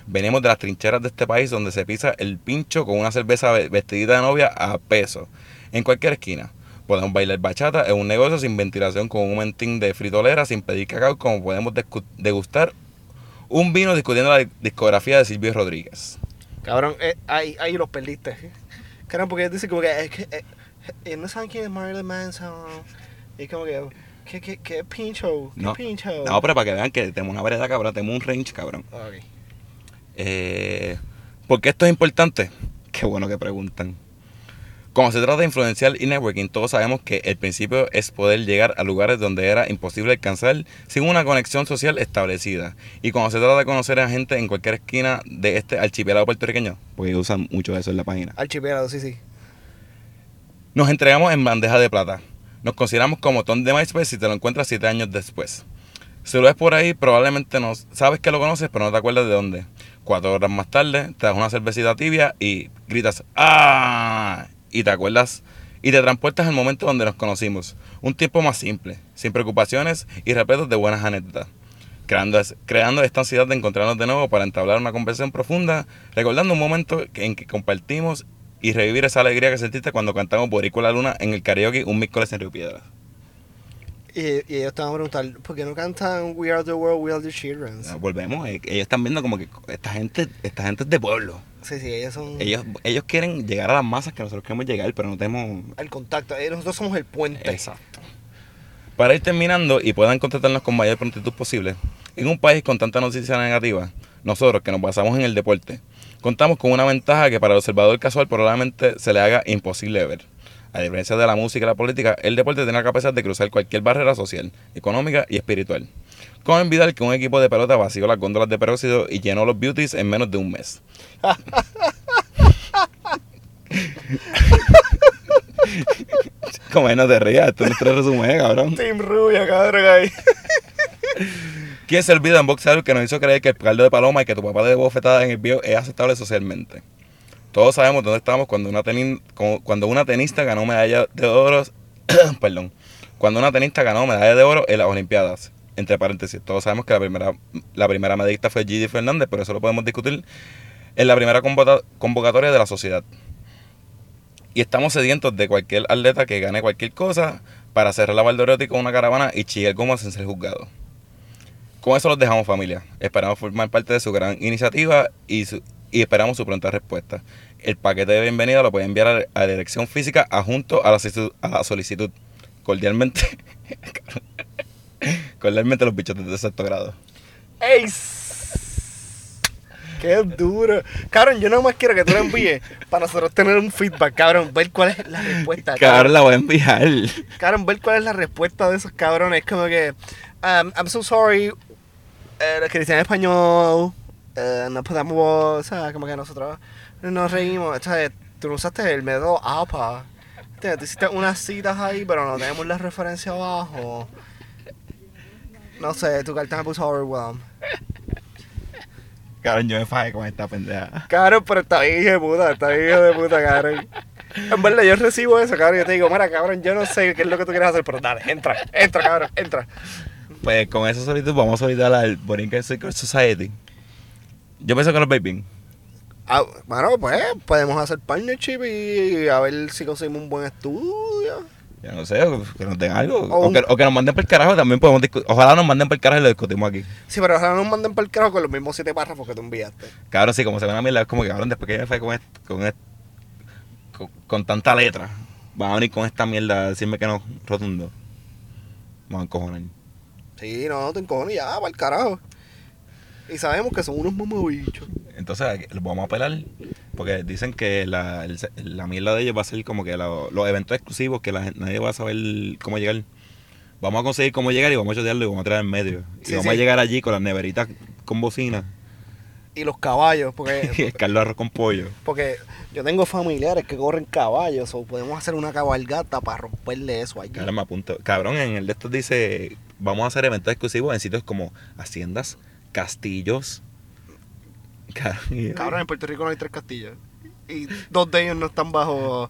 Venimos de las trincheras de este país donde se pisa el pincho con una cerveza ve- vestidita de novia a peso, en cualquier esquina. Podemos bailar bachata en un negocio sin ventilación con un mentín de fritolera sin pedir cacao como podemos degustar un vino discutiendo la discografía de Silvio Rodríguez. Cabrón, eh, ahí, ahí los perdiste. Cabrón, porque dice como que, es que eh, eh, no saben quién es Marilyn Manson. Y como que, ¿qué, qué, qué pincho? ¿Qué No, pincho? no, pero para que vean que tenemos una variedad, cabrón, tenemos un range, cabrón. Ok. Eh, ¿Por qué esto es importante? <laughs> Qué bueno que preguntan. Cuando se trata de influenciar y networking, todos sabemos que el principio es poder llegar a lugares donde era imposible alcanzar sin una conexión social establecida. Y cuando se trata de conocer a gente en cualquier esquina de este archipiélago puertorriqueño, porque usan mucho eso en la página, Archipiélago, sí, sí. Nos entregamos en bandeja de plata. Nos consideramos como ton de MySpace si te lo encuentras siete años después. Si lo ves por ahí, probablemente no sabes que lo conoces, pero no te acuerdas de dónde. Cuatro horas más tarde, te das una cervecita tibia y gritas ¡Ah! Y te acuerdas y te transportas al momento donde nos conocimos. Un tiempo más simple, sin preocupaciones y repletos de buenas anécdotas. Creando, creando esta ansiedad de encontrarnos de nuevo para entablar una conversación profunda, recordando un momento en que compartimos y revivir esa alegría que sentiste cuando cantamos Boricua la Luna en el karaoke un miércoles en Río Piedras. Y, y ellos te van a preguntar, ¿por qué no cantan We Are the World, We Are the Children? Ah, Volvemos, eh, ellos están viendo como que esta gente, esta gente es de pueblo. Sí, sí, ellos son Ellos, ellos quieren llegar a las masas que nosotros queremos llegar, pero no tenemos el contacto. Eh, Nosotros somos el puente. Exacto. Para ir terminando y puedan contactarnos con mayor prontitud posible, en un país con tanta noticia negativa, nosotros que nos basamos en el deporte, contamos con una ventaja que para el observador casual probablemente se le haga imposible ver. A diferencia de la música y la política, el deporte tiene la capacidad de cruzar cualquier barrera social, económica y espiritual. Como olvidar que un equipo de pelota vació las góndolas de peróxido y llenó los beauties en menos de un mes. <laughs> Como no te rías, esto es nuestro resumen, cabrón. Team Rubia, cabrón, ahí. <laughs> ¿Quién se olvida en boxeador que nos hizo creer que el caldo de paloma y que tu papá de bofetada en el bio es aceptable socialmente? Todos sabemos dónde estábamos cuando una, como- cuando una tenista ganó medalla de oro. <coughs> perdón. Cuando una tenista ganó medalla de oro en las Olimpiadas. Entre paréntesis, todos sabemos que la primera, la primera medallista fue Gigi Fernández, pero eso lo podemos discutir en la primera convocatoria de la sociedad. Y estamos sedientos de cualquier atleta que gane cualquier cosa para cerrar la Valdoriotti con una caravana y chillar gomas sin ser juzgado. Con eso los dejamos familia. Esperamos formar parte de su gran iniciativa y, su- y esperamos su pronta respuesta. El paquete de bienvenida lo puede enviar a la- a la dirección física adjunto a la, solicitud- a la solicitud. Cordialmente. <laughs> Cordialmente los bichos de sexto grado. ¡Ey! ¡Qué duro! Cabrón, yo nomás quiero que tú lo envíes para nosotros tener un feedback, cabrón. Ver cuál es la respuesta. Cabrón, la voy a enviar. Cabrón, ver cuál es la respuesta de esos cabrones. Como que, um, I'm so sorry, eh, los cristianos español, eh, no podemos, sea, como que nosotros nos reímos. Sea, tú no usaste el método APA. Tú hiciste unas citas ahí, pero no tenemos la referencia abajo. No sé, tu carta me puso overwhelmed. Cabrón, yo me fajé con esta pendeja. Cabrón, pero está bien hijo de puta, está bien hijo de puta, cabrón. En verdad, yo recibo eso, cabrón. Yo te digo, mira, cabrón, yo no sé qué es lo que tú quieres hacer, pero dale, entra, entra, cabrón, entra. Pues con esa solicitud vamos a solicitar al Borinquen Secret Society. Yo pienso que los baby. Ah, bueno, pues podemos hacer partnership y a ver si conseguimos un buen estudio. Ya no sé, que nos den algo. O que, o que nos manden por el carajo, también podemos discutir. Ojalá nos manden por el carajo y lo discutimos aquí. Sí, pero ojalá nos manden para el carajo con los mismos siete párrafos que tú enviaste. Cabrón, sí, como se van a mierda, es como que cabrón, después que me fui con, est- con, con, con tanta letra, van a venir con esta mierda a decirme que no, rotundo. Vamos a encojonar. Sí, no, te encojones ya, para el carajo. Y sabemos que son unos mamabichos. Entonces, los vamos a apelar, porque dicen que la, el- la mierda de ellos va a ser como que lo- los eventos exclusivos, que la, nadie va a saber cómo llegar. Vamos a conseguir cómo llegar y vamos a chotearlo y vamos a traer en medio. Y Sí, vamos a llegar allí con las neveritas con bocina y los caballos, porque, <laughs> Carlos Arroz con pollo. porque yo tengo familiares que corren caballos, o podemos hacer una cabalgata para romperle eso allí. Ahora me apunto. Cabrón, en el de estos dice, vamos a hacer eventos exclusivos en sitios como haciendas, castillos. Ca- Cabrón, en Puerto Rico no hay tres castillos. Y dos de ellos no están bajo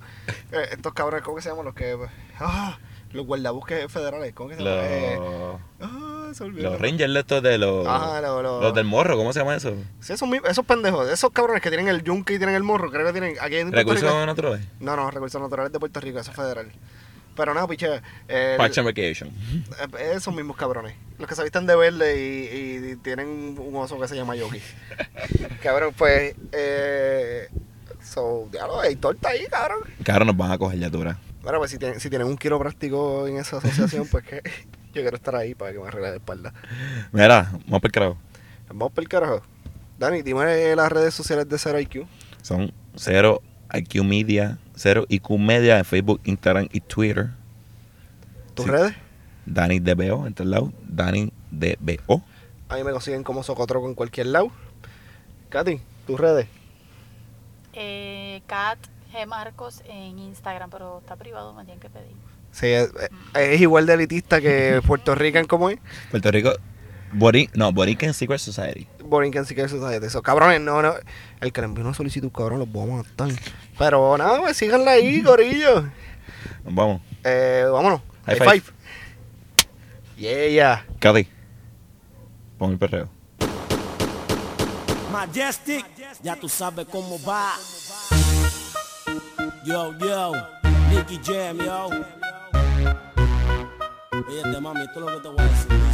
eh, estos cabrones, ¿cómo que se llaman? Los que. Ah, los guardabosques federales, ¿cómo que se llaman? Eh, Los, ah, se olvidó. los rangers estos de los... Ajá, Los del morro, ¿cómo se llama eso? Sí, esos, esos pendejos, esos cabrones que tienen el yunque y tienen el morro, creo que tienen. Aquí en Recursos naturales. No, no, recursos naturales de Puerto Rico, eso es federal. Pero nada, piche. Parks and Recreation. eh, esos mismos cabrones. Los que se visten de verde y, y tienen un oso que se llama Yogi. <laughs> cabrón, pues. Eh, so, diablo, hay torta ahí, cabrón. Cabrón, nos van a coger ya dura. Bueno, pues si tienen, si tienen un quiropráctico en esa asociación, pues que <laughs> yo quiero estar ahí para que me arregle la espalda. Mira, vamos para el carajo. Vamos por el carajo. Dani, dime las redes sociales de Zero IQ. Son cero IQ Media, cero IQ Media en Facebook, Instagram y Twitter. ¿Tus Sí. redes? Dani DBO, en todos lados. Dani DBO. A mí me consiguen como Socotroco en cualquier lado. Katy, tus redes. Eh, Kat G. Marcos en Instagram, pero está privado, me tienen que pedir. Sí, es, es igual de elitista que <laughs> Puerto Rican como es. Puerto Rico, Bori, no, Borican Secret Society. Borinquen Secret Society. Eso, cabrones, no, no. El que le envió una solicitud, cabrón, los vamos a matar. Pero nada, pues síganla ahí, <laughs> gorillo. Nos vamos. Eh, vámonos. High High five. five. Yeah. Cady, pon el perreo. Majestic, ya tú sabes cómo va. Yo, yo, Nicky Jam, yo. Oye, mami, esto es lo que te voy a decir.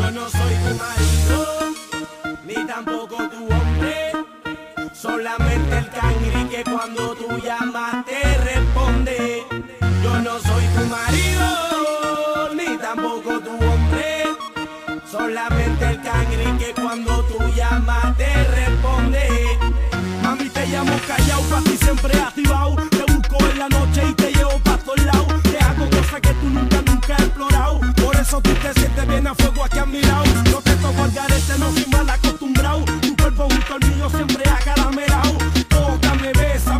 Yo no soy tu marido, ni tampoco tu hombre. Solamente el cangri que cuando tú llamas te responde. Yo no soy tu marido, ni tampoco tu hombre. Solamente el cangri que cuando tú llamas te responde. Mami, te llamo callado, pa' ti siempre activado. Te busco en la noche y te llevo pa' todos lados. Te hago cosas que tú nunca, nunca. Por eso tú te sientes bien a fuego aquí a mi lado. No te toco al garete, no soy mal acostumbrado. Tu cuerpo junto al mío siempre acaramelado. Tócame, bésame, estoy